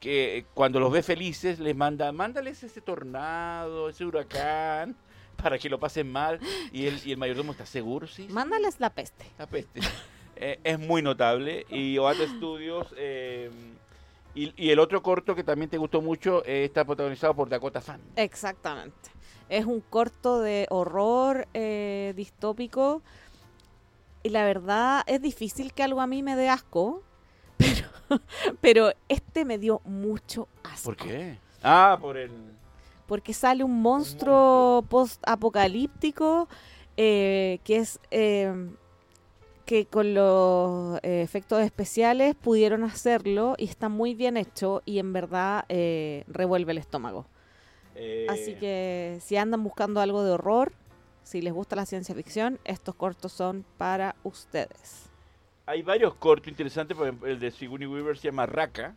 [SPEAKER 3] que eh, cuando los ve felices les manda, mándales ese tornado, ese huracán, para que lo pasen mal. Y el, y el mayordomo está seguro, sí.
[SPEAKER 4] Mándales la peste.
[SPEAKER 3] La peste. Eh, es muy notable. Y Oat Studios. eh, y, y el otro corto que también te gustó mucho eh, está protagonizado por Dakota Fanning.
[SPEAKER 4] Exactamente. Es un corto de horror eh, distópico. Y la verdad es difícil que algo a mí me dé asco. Pero, pero este me dio mucho asco.
[SPEAKER 3] ¿Por qué? Ah, por el.
[SPEAKER 4] Porque sale un monstruo post-apocalíptico eh, que es. eh, que con los eh, efectos especiales pudieron hacerlo y está muy bien hecho y en verdad eh, revuelve el estómago.
[SPEAKER 3] Eh,
[SPEAKER 4] Así que si andan buscando algo de horror, si les gusta la ciencia ficción, estos cortos son para ustedes.
[SPEAKER 3] Hay varios cortos interesantes, por ejemplo, el de Sigourney Weaver se llama Raka,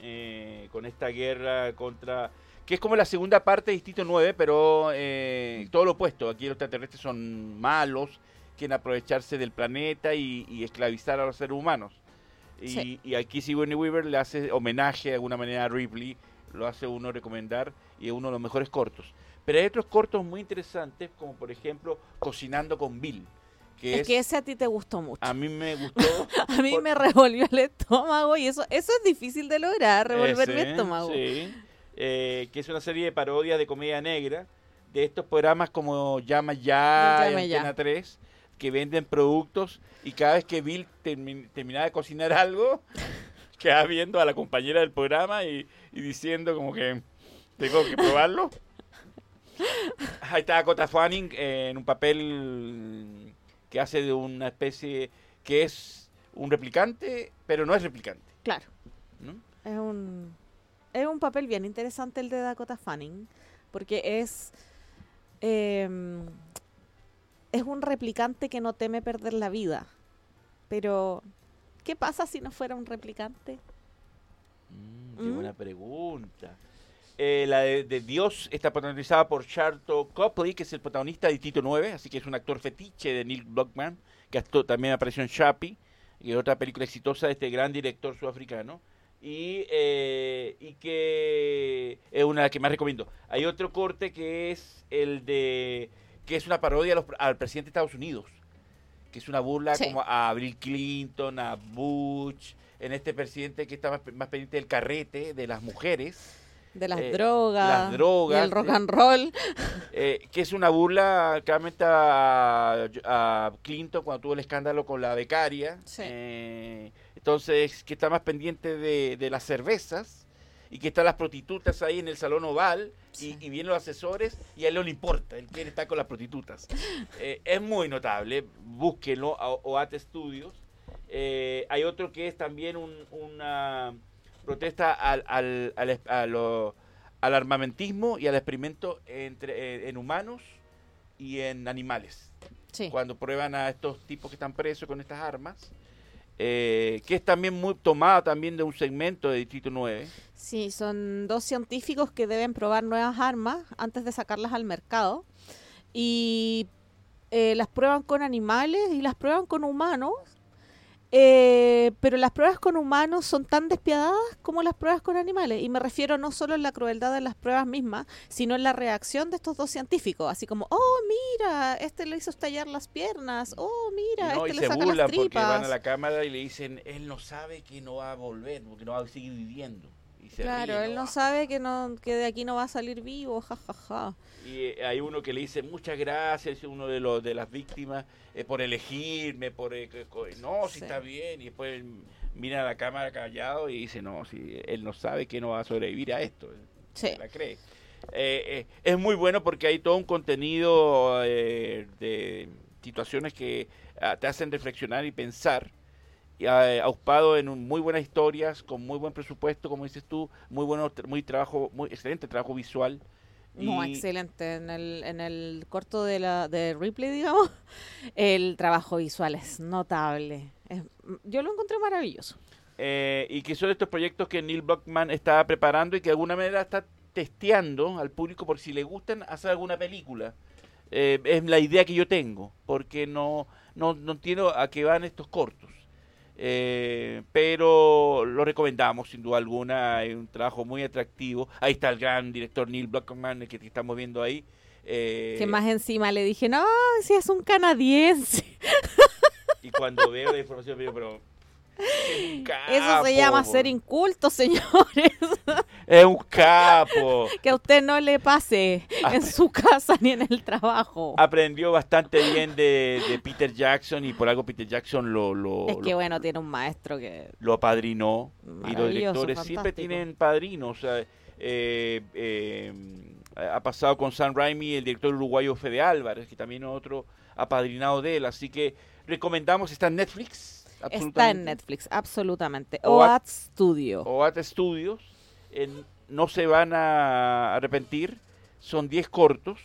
[SPEAKER 3] eh, con esta guerra contra... que es como la segunda parte de Distrito 9, pero eh, todo lo opuesto. Aquí los extraterrestres son malos, quieren aprovecharse del planeta y, y esclavizar a los seres humanos. Y,
[SPEAKER 4] Sí.
[SPEAKER 3] y aquí Sigourney Weaver le hace homenaje de alguna manera a Ripley, lo hace uno recomendar y es uno de los mejores cortos. Pero hay otros cortos muy interesantes, como por ejemplo Cocinando con Bill. Que
[SPEAKER 4] Es,
[SPEAKER 3] es,
[SPEAKER 4] que ese a ti te gustó mucho.
[SPEAKER 3] a mí me gustó.
[SPEAKER 4] A mí
[SPEAKER 3] por-
[SPEAKER 4] me revolvió el estómago y eso, eso es difícil de lograr, revolver
[SPEAKER 3] Ese,
[SPEAKER 4] estómago.
[SPEAKER 3] sí. Eh, que es una serie de parodias de comedia negra de estos programas como Llama Ya,
[SPEAKER 4] Llama
[SPEAKER 3] y
[SPEAKER 4] Ya.
[SPEAKER 3] Antena 3 que venden productos y cada vez que Bill termi- terminaba de cocinar algo quedaba viendo a la compañera del programa y, y diciendo como que tengo que probarlo. Ahí está Cota Fanning eh, en un papel que hace de una especie que es un replicante, pero no es replicante.
[SPEAKER 4] Claro.
[SPEAKER 3] ¿no?
[SPEAKER 4] Es un, es un papel bien interesante el de Dakota Fanning, porque es, em, es un replicante que no teme perder la vida. Pero, ¿qué pasa si no fuera un replicante?
[SPEAKER 3] Mm. Qué buena pregunta. Eh, la de, de Dios está protagonizada por Charlton Copley, que es el protagonista de Tito 9, así que es un actor fetiche de Neil Blockman, que también apareció en Chappie, y otra película exitosa de este gran director sudafricano. Y, eh, y que es una de las que más recomiendo. Hay otro corte que es el de que es una parodia los- al presidente de Estados Unidos, que es una burla
[SPEAKER 4] Sí.
[SPEAKER 3] como a Bill Clinton, a Bush, en este presidente que está más, más pendiente del carrete, de las mujeres.
[SPEAKER 4] De las
[SPEAKER 3] eh,
[SPEAKER 4] drogas.
[SPEAKER 3] las drogas,
[SPEAKER 4] Y el rock
[SPEAKER 3] eh,
[SPEAKER 4] and roll.
[SPEAKER 3] eh, que es una burla claramente a, a Clinton cuando tuvo el escándalo con la becaria. Eh, entonces, que está más pendiente de, de las cervezas y que están las prostitutas ahí en el salón oval y, y vienen los asesores y a él no le importa, él quiere estar con las prostitutas. Es muy notable, búsquenlo, a- OAT Studios. Eh, hay otro que es también un- una protesta al, al, al, a lo- al armamentismo y al experimento entre, eh, en humanos y en animales. Cuando prueban a estos tipos que están presos con estas armas, eh, que es también muy tomada también de un segmento de Distrito 9.
[SPEAKER 4] Sí, son dos científicos que deben probar nuevas armas antes de sacarlas al mercado. Y eh, las prueban con animales y las prueban con humanos. Eh, pero las pruebas con humanos son tan despiadadas como las pruebas con animales. Y me refiero no solo en la crueldad de las pruebas mismas, sino en la reacción de estos dos científicos. Así como, oh, mira, este le hizo estallar las piernas. Oh, mira,
[SPEAKER 3] No,
[SPEAKER 4] este
[SPEAKER 3] y
[SPEAKER 4] le
[SPEAKER 3] se
[SPEAKER 4] saca
[SPEAKER 3] burlan
[SPEAKER 4] las
[SPEAKER 3] porque van a la cámara y le dicen, él no sabe que no va a volver, porque no va a seguir viviendo. Se
[SPEAKER 4] Claro, él no sabe que, no, que de aquí no va a salir vivo, jajaja.
[SPEAKER 3] Y eh, hay uno que le dice muchas gracias, uno de los de las víctimas, eh, por elegirme, por eh, no, si
[SPEAKER 4] Sí.
[SPEAKER 3] está bien. Y después él mira a la cámara callado y dice, no, si él no sabe que no va a sobrevivir a esto.
[SPEAKER 4] Sí.
[SPEAKER 3] se La cree. Eh, eh, es muy bueno porque hay todo un contenido eh, de situaciones que ah, te hacen reflexionar y pensar. Eh, auspado en un- muy buenas historias, con muy buen presupuesto, como dices tú, muy bueno, muy trabajo, muy excelente trabajo visual.
[SPEAKER 4] No,
[SPEAKER 3] y-
[SPEAKER 4] excelente. En el, en el corto de, la, de Ripley, digamos, el trabajo visual es notable. Es- yo lo encontré maravilloso.
[SPEAKER 3] eh, y que son estos proyectos que Neil Buckman está preparando y que de alguna manera está testeando al público por si le gustan hacer alguna película. Eh, es la idea que yo tengo, porque no, no, no entiendo a qué van estos cortos. Eh, pero lo recomendamos sin duda alguna, es un trabajo muy atractivo. Ahí está el gran director Neil Buckman, el que estamos viendo ahí. Eh,
[SPEAKER 4] que más encima le dije, no, si es un canadiense.
[SPEAKER 3] Y cuando veo la información, digo, pero...
[SPEAKER 4] Eso se llama ser inculto, señores.
[SPEAKER 3] Es un capo.
[SPEAKER 4] que a usted no le pase
[SPEAKER 3] Ah.
[SPEAKER 4] en su casa ni en el trabajo.
[SPEAKER 3] aprendió bastante bien de, de Peter Jackson y por algo Peter Jackson lo, lo,
[SPEAKER 4] es que
[SPEAKER 3] lo-
[SPEAKER 4] bueno, tiene un maestro que...
[SPEAKER 3] lo apadrinó. Y los directores siempre tienen padrinos. o sea, eh, eh, ha pasado con Sam Raimi, el director uruguayo Fede Álvarez, que también es otro apadrinado de él. Así que recomendamos, está en Netflix.
[SPEAKER 4] Está en. Netflix, absolutamente.
[SPEAKER 3] OAT
[SPEAKER 4] Studio.
[SPEAKER 3] OAT Studios. no se van a arrepentir. Son 10 cortos.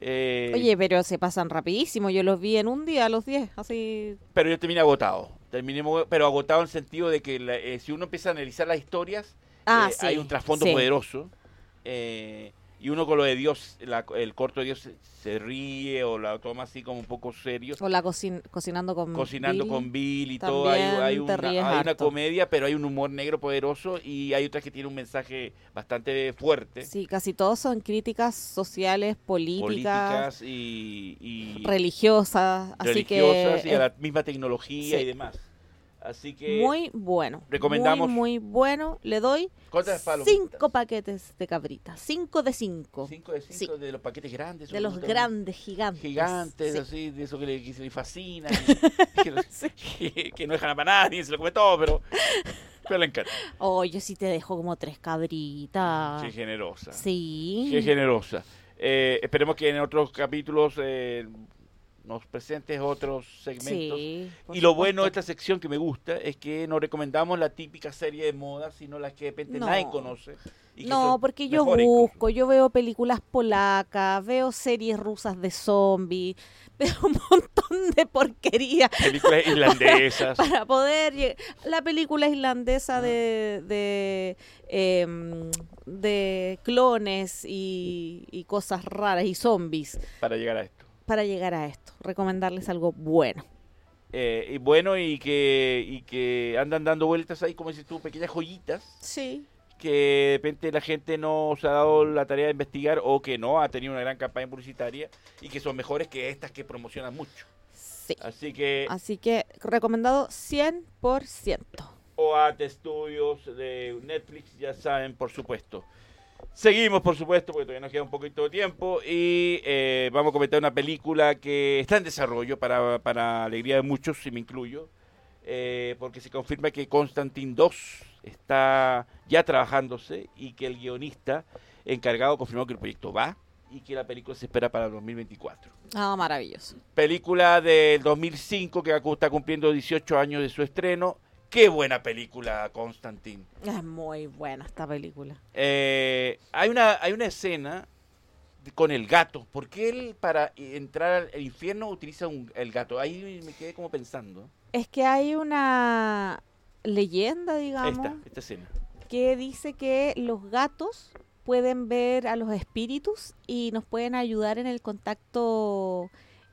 [SPEAKER 3] eh,
[SPEAKER 4] Oye, pero se pasan rapidísimo. Yo los vi en un día, a los 10, así...
[SPEAKER 3] pero yo terminé agotado. Terminé, pero agotado en el sentido de que la- eh, si uno empieza a analizar las historias,
[SPEAKER 4] Ah,
[SPEAKER 3] eh,
[SPEAKER 4] sí,
[SPEAKER 3] hay un trasfondo
[SPEAKER 4] sí.
[SPEAKER 3] poderoso. eh, y uno con lo de Dios, la- el corto de Dios se, ríe o la toma así como un poco serio.
[SPEAKER 4] O la cocin- cocinando con
[SPEAKER 3] Cocinando
[SPEAKER 4] Bill.
[SPEAKER 3] con Bill y todo. Hay, una, hay una comedia, pero hay un humor negro poderoso y hay otras que tienen un mensaje bastante fuerte.
[SPEAKER 4] Sí, casi todos son críticas sociales, políticas,
[SPEAKER 3] políticas y, y
[SPEAKER 4] religiosas, así que
[SPEAKER 3] y a la misma tecnología
[SPEAKER 4] sí.
[SPEAKER 3] y demás. Así que
[SPEAKER 4] muy bueno.
[SPEAKER 3] recomendamos-
[SPEAKER 4] Muy, muy bueno. Le doy cinco paquetes de cabritas. Cinco de cinco.
[SPEAKER 3] Cinco de cinco de los paquetes grandes.
[SPEAKER 4] De los grandes, gigantes.
[SPEAKER 3] Gigantes,
[SPEAKER 4] Sí.
[SPEAKER 3] así, de eso que le, que se le fascina. y- que, no- que- que no dejan para nadie, se lo come todo, pero, pero le encanta.
[SPEAKER 4] Oh, yo sí te dejo como tres cabritas.
[SPEAKER 3] Qué generosa.
[SPEAKER 4] Sí.
[SPEAKER 3] Qué generosa. Eh, esperemos que en otros capítulos eh, nos presentes otros segmentos.
[SPEAKER 4] Sí,
[SPEAKER 3] y lo bueno de esta sección que me gusta es que no recomendamos la típica serie de moda, sino las que de repente
[SPEAKER 4] No.
[SPEAKER 3] nadie conoce. y que
[SPEAKER 4] No, porque yo busco, yo veo películas polacas, veo series rusas de zombies, pero un montón de porquería.
[SPEAKER 3] Películas irlandesas.
[SPEAKER 4] Para poder la película islandesa de de, em, de clones y, y cosas raras y zombies
[SPEAKER 3] para llegar a esto.
[SPEAKER 4] Para llegar a esto. Recomendarles algo bueno.
[SPEAKER 3] Eh, y bueno, y que, y que andan dando vueltas ahí, como dices tú, pequeñas joyitas.
[SPEAKER 4] Sí.
[SPEAKER 3] Que de repente la gente no se ha dado la tarea de investigar o que no ha tenido una gran campaña publicitaria y que son mejores que estas que promocionan mucho.
[SPEAKER 4] Sí.
[SPEAKER 3] Así que
[SPEAKER 4] Así que recomendado 100%.
[SPEAKER 3] OAT Studios de Netflix, ya saben, por supuesto. Seguimos, por supuesto, porque todavía nos queda un poquito de tiempo y eh, vamos a comentar una película que está en desarrollo para, para alegría de muchos, si me incluyo, eh, porque se confirma que Constantine 2 está ya trabajándose y que el guionista encargado confirmó que el proyecto va y que la película se espera para el 2024.
[SPEAKER 4] Ah, maravilloso.
[SPEAKER 3] Película del 2005 que está cumpliendo 18 años de su estreno. Qué buena película, Constantine.
[SPEAKER 4] Es muy buena esta película.
[SPEAKER 3] Eh, hay, una, hay una escena con el gato. ¿Por qué él para entrar al infierno utiliza un- el gato? Ahí me quedé como pensando.
[SPEAKER 4] Es que hay una leyenda, digamos,
[SPEAKER 3] Esta, esta escena.
[SPEAKER 4] que dice que los gatos pueden ver a los espíritus y nos pueden ayudar en el contacto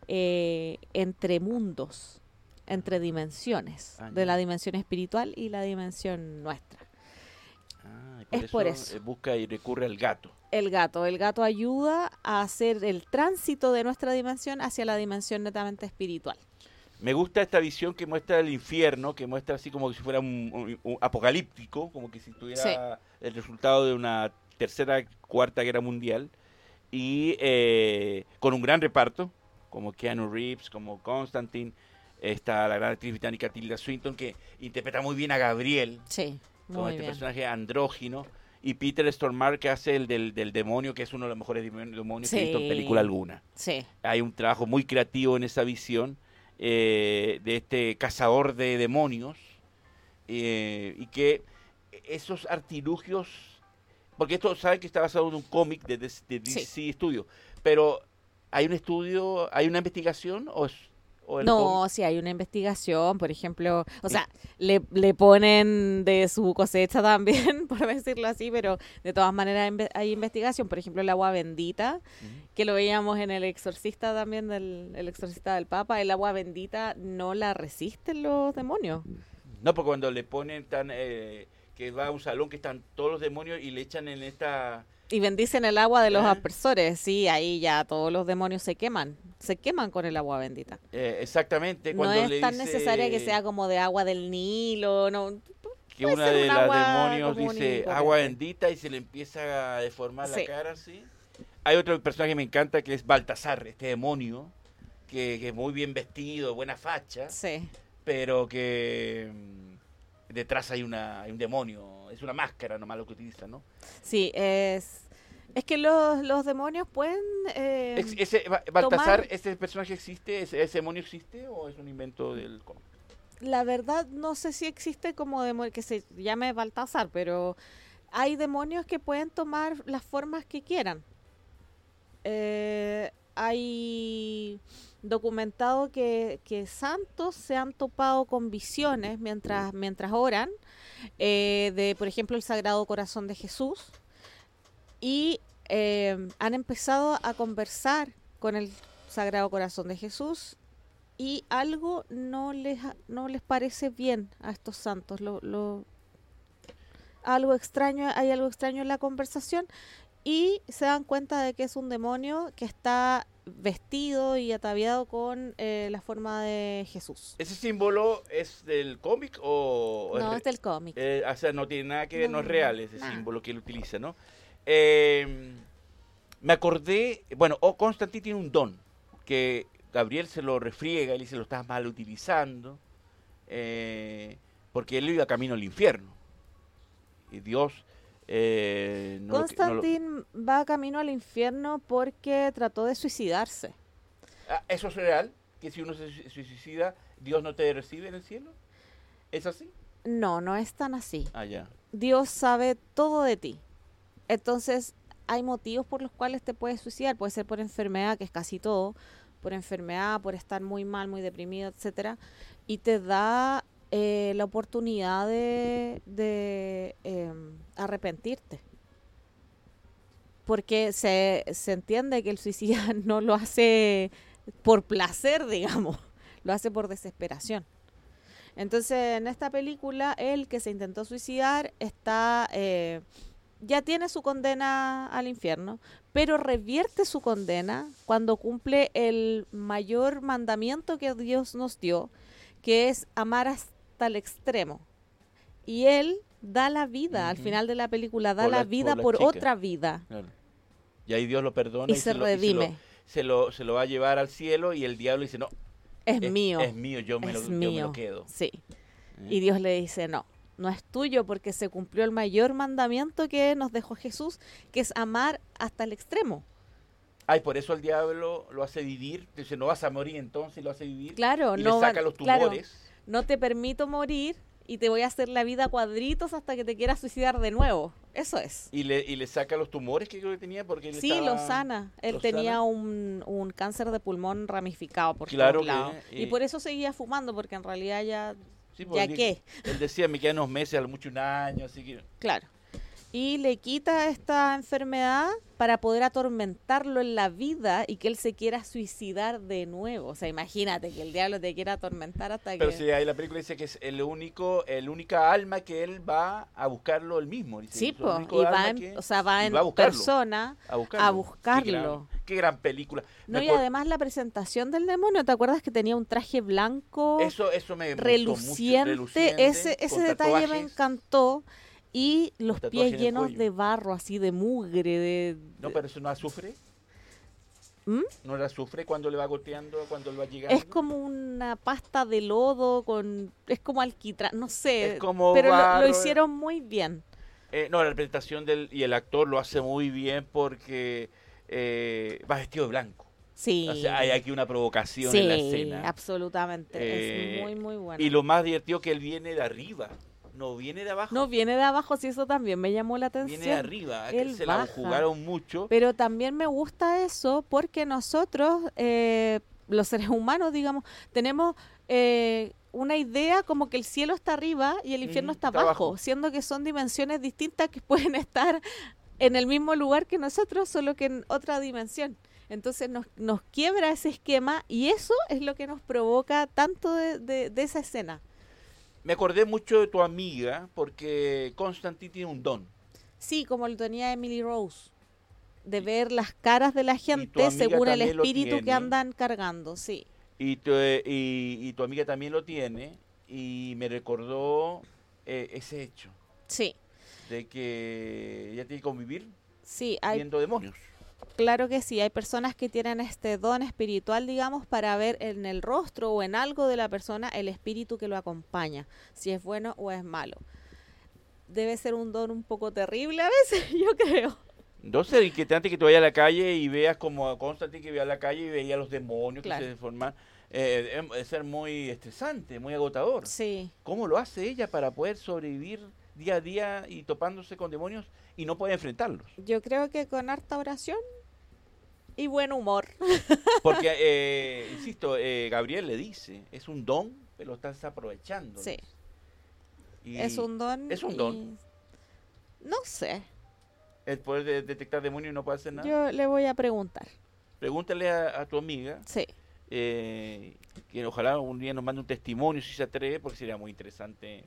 [SPEAKER 4] eh, entre mundos, entre dimensiones,
[SPEAKER 3] Ah,
[SPEAKER 4] de la dimensión espiritual y la dimensión nuestra.
[SPEAKER 3] Ah,
[SPEAKER 4] Es por eso.
[SPEAKER 3] eh, Busca y recurre al gato.
[SPEAKER 4] El gato, el gato ayuda a hacer el tránsito de nuestra dimensión hacia la dimensión netamente espiritual.
[SPEAKER 3] Me gusta esta visión que muestra el infierno, que muestra así como si fuera un, un- un apocalíptico, como que si tuviera
[SPEAKER 4] Sí.
[SPEAKER 3] el resultado de una tercera, cuarta guerra mundial, y eh, con un gran reparto, como Keanu Reeves, como Constantine, está la gran actriz británica Tilda Swinton, que interpreta muy bien a Gabriel,
[SPEAKER 4] Sí,
[SPEAKER 3] como
[SPEAKER 4] muy
[SPEAKER 3] este
[SPEAKER 4] bien.
[SPEAKER 3] personaje andrógino, y Peter Stormare, que hace el del, del demonio, que es uno de los mejores demon- demonios que he visto en
[SPEAKER 4] Sí.
[SPEAKER 3] película alguna
[SPEAKER 4] Sí,
[SPEAKER 3] hay un trabajo muy creativo en esa visión eh, de este cazador de demonios eh, y que esos artilugios, porque esto saben que está basado en un cómic de, DC de DC Studio, pero hay un estudio, hay una investigación o es o el
[SPEAKER 4] No, si hay una investigación, por ejemplo, o sea, le, le ponen de su cosecha también, por decirlo así, pero de todas maneras hay investigación, por ejemplo, el agua bendita, que lo veíamos en el exorcista también, del el exorcista del Papa, el agua bendita no la resisten los demonios.
[SPEAKER 3] No, porque cuando le ponen tan eh, que va a un salón que están todos los demonios y le echan en esta
[SPEAKER 4] Y bendicen el agua de los aspersores, sí, ahí ya todos los demonios se queman, se queman con el agua bendita.
[SPEAKER 3] eh, exactamente
[SPEAKER 4] No
[SPEAKER 3] cuando
[SPEAKER 4] es
[SPEAKER 3] le
[SPEAKER 4] tan
[SPEAKER 3] dice
[SPEAKER 4] necesaria que sea como de agua del Nilo, no,
[SPEAKER 3] que una de
[SPEAKER 4] un
[SPEAKER 3] las demonios dice agua bendita y se le empieza a deformar
[SPEAKER 4] Sí.
[SPEAKER 3] la cara así. Hay otro personaje que me encanta que es Baltasar, este demonio, que, que es muy bien vestido, buena facha,
[SPEAKER 4] Sí.
[SPEAKER 3] pero que mm, detrás hay, una, hay un demonio, es una máscara nomás lo que utiliza, ¿no?
[SPEAKER 4] Sí, es... Es que los, los demonios pueden... eh,
[SPEAKER 3] ese, Ba- Baltasar,
[SPEAKER 4] tomar-
[SPEAKER 3] ¿ese personaje existe? ¿Ese, ese demonio existe o es un invento del cómic?
[SPEAKER 4] La verdad, no sé si existe como demonio que se llame Baltasar, pero hay demonios que pueden tomar las formas que quieran. Eh, hay documentado que, que santos se han topado con visiones mientras, mientras oran, eh, de, por ejemplo, el Sagrado Corazón de Jesús, y eh, han empezado a conversar con el Sagrado Corazón de Jesús y algo no les no les parece bien a estos santos. Lo, lo- algo extraño hay algo extraño en la conversación y se dan cuenta de que es un demonio que está vestido y ataviado con eh, la forma de Jesús
[SPEAKER 3] ¿Ese símbolo es del cómic o...?
[SPEAKER 4] no es del cómic
[SPEAKER 3] Eh, o sea, no tiene nada que ver, no, es real ese
[SPEAKER 4] nada.
[SPEAKER 3] símbolo que él utiliza, ¿no? Eh, me acordé, bueno, o Constantine tiene un don, que Gabriel se lo refriega, él dice lo estás mal utilizando, eh, porque él iba camino al infierno. Y Dios... eh, no lo que- no lo-
[SPEAKER 4] Constantin va camino al infierno porque trató de suicidarse
[SPEAKER 3] Ah, ¿Eso es real? ¿Que si uno se suicida, Dios no te recibe en el cielo? ¿Es así?
[SPEAKER 4] no no es tan así
[SPEAKER 3] Ah, ya.
[SPEAKER 4] Dios sabe todo de ti. Entonces, hay motivos por los cuales te puedes suicidar. Puede ser por enfermedad, que es casi todo. por enfermedad, por estar muy mal, muy deprimido, etcétera, y te da eh, la oportunidad de, em, arrepentirte. Porque se, se entiende que el suicida no lo hace por placer, digamos, lo hace por desesperación. Entonces, en esta película, él que se intentó suicidar está eh, ya tiene su condena al infierno, pero revierte su condena cuando cumple el mayor mandamiento que Dios nos dio, que es amar hasta el extremo. Y él da la vida, al final de la película, da
[SPEAKER 3] Por
[SPEAKER 4] la,
[SPEAKER 3] la-
[SPEAKER 4] vida
[SPEAKER 3] por la
[SPEAKER 4] por
[SPEAKER 3] chica.
[SPEAKER 4] otra vida.
[SPEAKER 3] Claro. Y ahí Dios lo perdona
[SPEAKER 4] Y
[SPEAKER 3] y,
[SPEAKER 4] se
[SPEAKER 3] lo-
[SPEAKER 4] redime.
[SPEAKER 3] se, lo, se lo va a llevar al cielo y el diablo dice, no,
[SPEAKER 4] Es, mío.
[SPEAKER 3] Es mío, yo me, lo,
[SPEAKER 4] es
[SPEAKER 3] yo me
[SPEAKER 4] mío.
[SPEAKER 3] lo quedo.
[SPEAKER 4] Sí.
[SPEAKER 3] ¿Eh?
[SPEAKER 4] Y Dios le dice, no, no es tuyo porque se cumplió el mayor mandamiento que nos dejó Jesús, que es amar hasta el extremo.
[SPEAKER 3] Ay, por eso el diablo lo hace vivir. Dice, no vas a morir entonces, lo hace vivir.
[SPEAKER 4] Claro,
[SPEAKER 3] y
[SPEAKER 4] no
[SPEAKER 3] le
[SPEAKER 4] va-
[SPEAKER 3] saca los
[SPEAKER 4] claro,
[SPEAKER 3] tumores.
[SPEAKER 4] No te permito morir y te voy a hacer la vida a cuadritos hasta que te quieras suicidar de nuevo. Eso es.
[SPEAKER 3] Y le, y le saca los tumores que creo que tenía porque él
[SPEAKER 4] Sí,
[SPEAKER 3] estaba-
[SPEAKER 4] lo sana. Él
[SPEAKER 3] lo
[SPEAKER 4] tenía
[SPEAKER 3] sana.
[SPEAKER 4] un, un cáncer de pulmón ramificado por
[SPEAKER 3] Claro
[SPEAKER 4] todos
[SPEAKER 3] que,
[SPEAKER 4] lados. Y,
[SPEAKER 3] y-
[SPEAKER 4] por eso seguía fumando, porque en realidad ya...
[SPEAKER 3] Sí,
[SPEAKER 4] ¿Ya
[SPEAKER 3] porque
[SPEAKER 4] qué?
[SPEAKER 3] Él decía, me quedan unos meses, a lo mucho un año, así que...
[SPEAKER 4] Claro. Y le quita esta enfermedad para poder atormentarlo en la vida y que él se quiera suicidar de nuevo. O sea, imagínate que el diablo te quiera atormentar hasta
[SPEAKER 3] Pero
[SPEAKER 4] que...
[SPEAKER 3] sí, ahí la película dice que es el único, el única alma que él va a buscarlo él mismo. Dice,
[SPEAKER 4] Sí,
[SPEAKER 3] es el
[SPEAKER 4] po,
[SPEAKER 3] único
[SPEAKER 4] y va en-
[SPEAKER 3] que-
[SPEAKER 4] o sea, va en
[SPEAKER 3] a buscarlo,
[SPEAKER 4] persona
[SPEAKER 3] a buscarlo.
[SPEAKER 4] a
[SPEAKER 3] Qué gran, qué gran película.
[SPEAKER 4] No,
[SPEAKER 3] Me
[SPEAKER 4] y además la presentación del demonio, ¿te acuerdas que tenía un traje blanco
[SPEAKER 3] Eso, eso me mucho,
[SPEAKER 4] reluciente? ese ese detalle me encantó. Y los pies llenos de barro, así de mugre, de...
[SPEAKER 3] No, pero eso no azufre.
[SPEAKER 4] ¿Mm?
[SPEAKER 3] No la sufre cuando le va goteando, cuando le va llegando.
[SPEAKER 4] Es como una pasta de lodo con... Es como alquitrán, no sé.
[SPEAKER 3] Es como
[SPEAKER 4] pero lo-
[SPEAKER 3] eh.
[SPEAKER 4] hicieron muy bien.
[SPEAKER 3] Eh, no, la representación del y el actor lo hace muy bien porque eh, va vestido de blanco.
[SPEAKER 4] Sí.
[SPEAKER 3] O sea, hay aquí una provocación
[SPEAKER 4] sí,
[SPEAKER 3] en la escena.
[SPEAKER 4] absolutamente.
[SPEAKER 3] Eh,
[SPEAKER 4] es muy, muy bueno.
[SPEAKER 3] Y lo más divertido que él viene de arriba, no viene de abajo.
[SPEAKER 4] No, viene de abajo, sí, eso también me llamó la atención.
[SPEAKER 3] Viene de arriba, que se la
[SPEAKER 4] baja.
[SPEAKER 3] jugaron mucho.
[SPEAKER 4] Pero también me gusta eso porque nosotros, eh, los seres humanos, digamos, tenemos eh, una idea como que el cielo está arriba y el infierno está
[SPEAKER 3] está
[SPEAKER 4] abajo,
[SPEAKER 3] abajo.
[SPEAKER 4] siendo que son dimensiones distintas que pueden estar en el mismo lugar que nosotros, solo que en otra dimensión. Entonces nos, nos quiebra ese esquema y eso es lo que nos provoca tanto de, de- de esa escena.
[SPEAKER 3] Me acordé mucho de tu amiga porque Constantine tiene un don.
[SPEAKER 4] Sí, como lo tenía Emily Rose, de ver las caras de la gente según el espíritu que andan cargando, sí.
[SPEAKER 3] Y tu, y, y tu amiga también lo tiene y me recordó eh, ese hecho
[SPEAKER 4] Sí,
[SPEAKER 3] de que ella tiene que convivir
[SPEAKER 4] sí, hay,
[SPEAKER 3] viendo demonios.
[SPEAKER 4] Claro que sí, hay personas que tienen este don espiritual, digamos, para ver en el rostro o en algo de la persona el espíritu que lo acompaña, si es bueno o es malo. Debe ser un don un poco terrible a veces, yo creo.
[SPEAKER 3] Entonces, es inquietante que tú vayas a la calle y veas como a Constantine que veía a la calle y veía a los demonios
[SPEAKER 4] Claro.
[SPEAKER 3] que se forman. Eh, es ser muy estresante, muy agotador.
[SPEAKER 4] Sí.
[SPEAKER 3] ¿Cómo lo hace ella para poder sobrevivir día a día y topándose con demonios y no poder enfrentarlos?
[SPEAKER 4] Yo creo que con harta oración y buen humor.
[SPEAKER 3] Porque, eh, insisto, eh, Gabriel le dice, es un don, pero lo estás aprovechando.
[SPEAKER 4] Sí.
[SPEAKER 3] Y
[SPEAKER 4] es un don.
[SPEAKER 3] Es un
[SPEAKER 4] y-
[SPEAKER 3] don.
[SPEAKER 4] No sé,
[SPEAKER 3] El poder de detectar demonios y no puede hacer nada.
[SPEAKER 4] yo le voy a preguntar.
[SPEAKER 3] Pregúntale a, a tu amiga.
[SPEAKER 4] Sí.
[SPEAKER 3] eh, que ojalá un día nos mande un testimonio si se atreve, porque sería muy interesante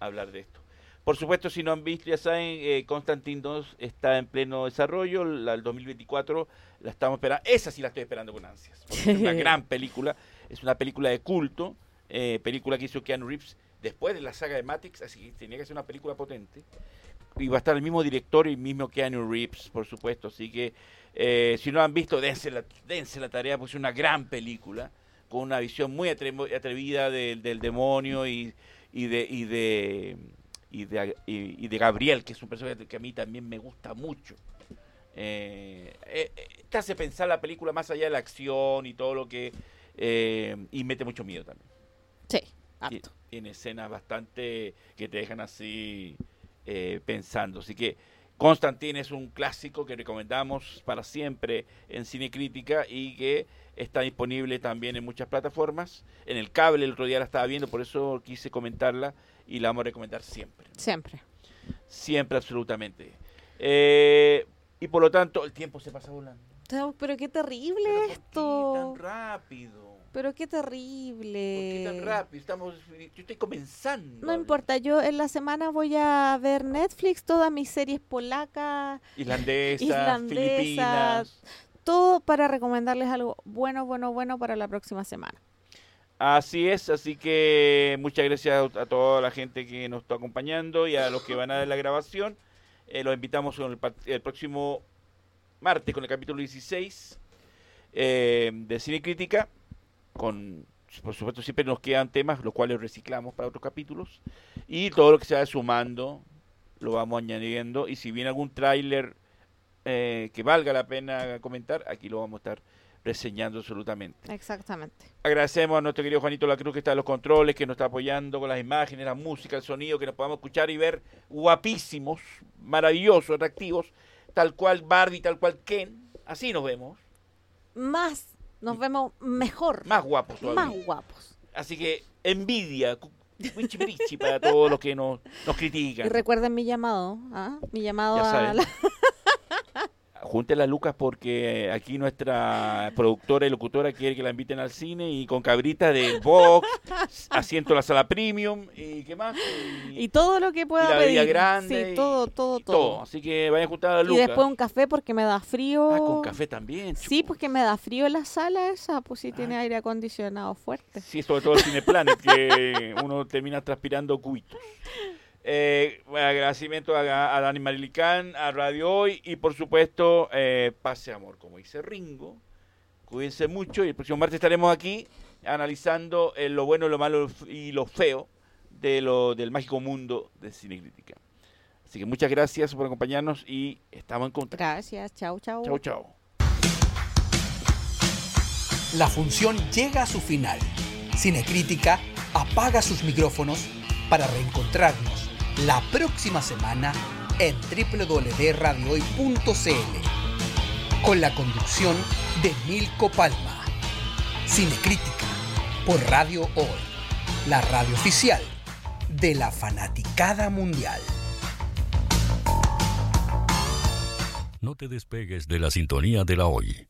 [SPEAKER 3] hablar de esto. Por supuesto, si no han visto, ya saben, eh, Constantine 2 está en pleno desarrollo, la del 2024 la estamos esperando, esa sí la estoy esperando con ansias, porque es una gran película, es una película de culto, eh, película que hizo Keanu Reeves después de la saga de Matrix, así que tenía que ser una película potente. Y va a estar el mismo director y el mismo Keanu Reeves, por supuesto, así que eh, si no han visto, dense la, dense la tarea, pues es una gran película, con una visión muy atre- atrevida del, del demonio y, y de... Y de y de, y, y de Gabriel, que es un personaje que a mí también me gusta mucho. Eh, eh, te hace pensar la película más allá de la acción y todo lo que... eh, y mete mucho miedo también.
[SPEAKER 4] Sí,
[SPEAKER 3] Ti- Tiene escenas bastante que te dejan así eh, pensando. Así que Constantine es un clásico que recomendamos para siempre en Cine Crítica y que Está disponible también en muchas plataformas. En el cable el otro día la estaba viendo, por eso quise comentarla y la vamos a recomendar siempre.
[SPEAKER 4] Siempre.
[SPEAKER 3] Siempre, absolutamente. Eh, y por lo tanto, el tiempo se pasa volando.
[SPEAKER 4] No, Pero qué terrible esto.
[SPEAKER 3] Tan rápido.
[SPEAKER 4] Pero qué
[SPEAKER 3] ¿Por qué
[SPEAKER 4] terrible.
[SPEAKER 3] tan rápido? Estamos, yo estoy comenzando.
[SPEAKER 4] No importa, yo en la semana voy a ver Netflix, todas mis series polacas,
[SPEAKER 3] Islandesas,
[SPEAKER 4] islandesas,
[SPEAKER 3] Filipinas.
[SPEAKER 4] todo para recomendarles algo bueno, bueno, bueno para la próxima semana.
[SPEAKER 3] Así es, así que muchas gracias a toda la gente que nos está acompañando y a los que van a ver la grabación. Eh, los invitamos el, el próximo martes con el capítulo 16 eh, de Cine Crítica. Con, por supuesto, siempre nos quedan temas, los cuales reciclamos para otros capítulos. Y todo lo que se va sumando lo vamos añadiendo. Y si viene algún tráiler eh, que valga la pena comentar, aquí lo vamos a estar reseñando absolutamente.
[SPEAKER 4] Exactamente.
[SPEAKER 3] Agradecemos a nuestro querido Juanito La Cruz que está en los controles, que nos está apoyando con las imágenes, la música, el sonido, que nos podamos escuchar y ver guapísimos, maravillosos, atractivos, tal cual Barbie, tal cual Ken. Así nos vemos.
[SPEAKER 4] Más, nos vemos mejor,
[SPEAKER 3] Más guapos todavía.
[SPEAKER 4] más guapos.
[SPEAKER 3] Así que envidia, para todos los que nos, nos critican.
[SPEAKER 4] Y recuerden mi llamado, ¿ah? mi llamado
[SPEAKER 3] Ya
[SPEAKER 4] a
[SPEAKER 3] saben.
[SPEAKER 4] la...
[SPEAKER 3] Junte las lucas porque aquí nuestra productora y locutora quiere que la inviten al cine y con cabrita de box, asiento en la sala premium y qué más.
[SPEAKER 4] Y todo lo que pueda
[SPEAKER 3] y la
[SPEAKER 4] pedir.
[SPEAKER 3] grande
[SPEAKER 4] sí,
[SPEAKER 3] y-
[SPEAKER 4] todo, todo,
[SPEAKER 3] y
[SPEAKER 4] todo.
[SPEAKER 3] Así que vayan a juntar las
[SPEAKER 4] Y
[SPEAKER 3] lucas.
[SPEAKER 4] después un café porque me da frío.
[SPEAKER 3] Ah, con café también.
[SPEAKER 4] Sí, porque me da frío la sala esa, pues sí tiene aire acondicionado fuerte.
[SPEAKER 3] Sí, sobre todo el Cineplanet, que uno termina transpirando cubitos. Eh, bueno, agradecimiento a, a Dani Marilicán, a Radio Hoy y por supuesto, eh, pase amor, como dice Ringo. Cuídense mucho y el próximo martes estaremos aquí analizando eh, lo bueno, lo malo y lo feo de lo, del mágico mundo de Cine Crítica. Así que muchas gracias por acompañarnos y estamos en contacto.
[SPEAKER 4] Gracias, chao, chao.
[SPEAKER 3] Chao, chao.
[SPEAKER 2] La función llega a su final. Cinecrítica apaga sus micrófonos para reencontrarnos la próxima semana en www.radiohoy.cl con la conducción de Milko Palma. Cinecrítica por Radio Hoy, la radio oficial de la fanaticada mundial.
[SPEAKER 1] No te despegues de la sintonía de la hoy.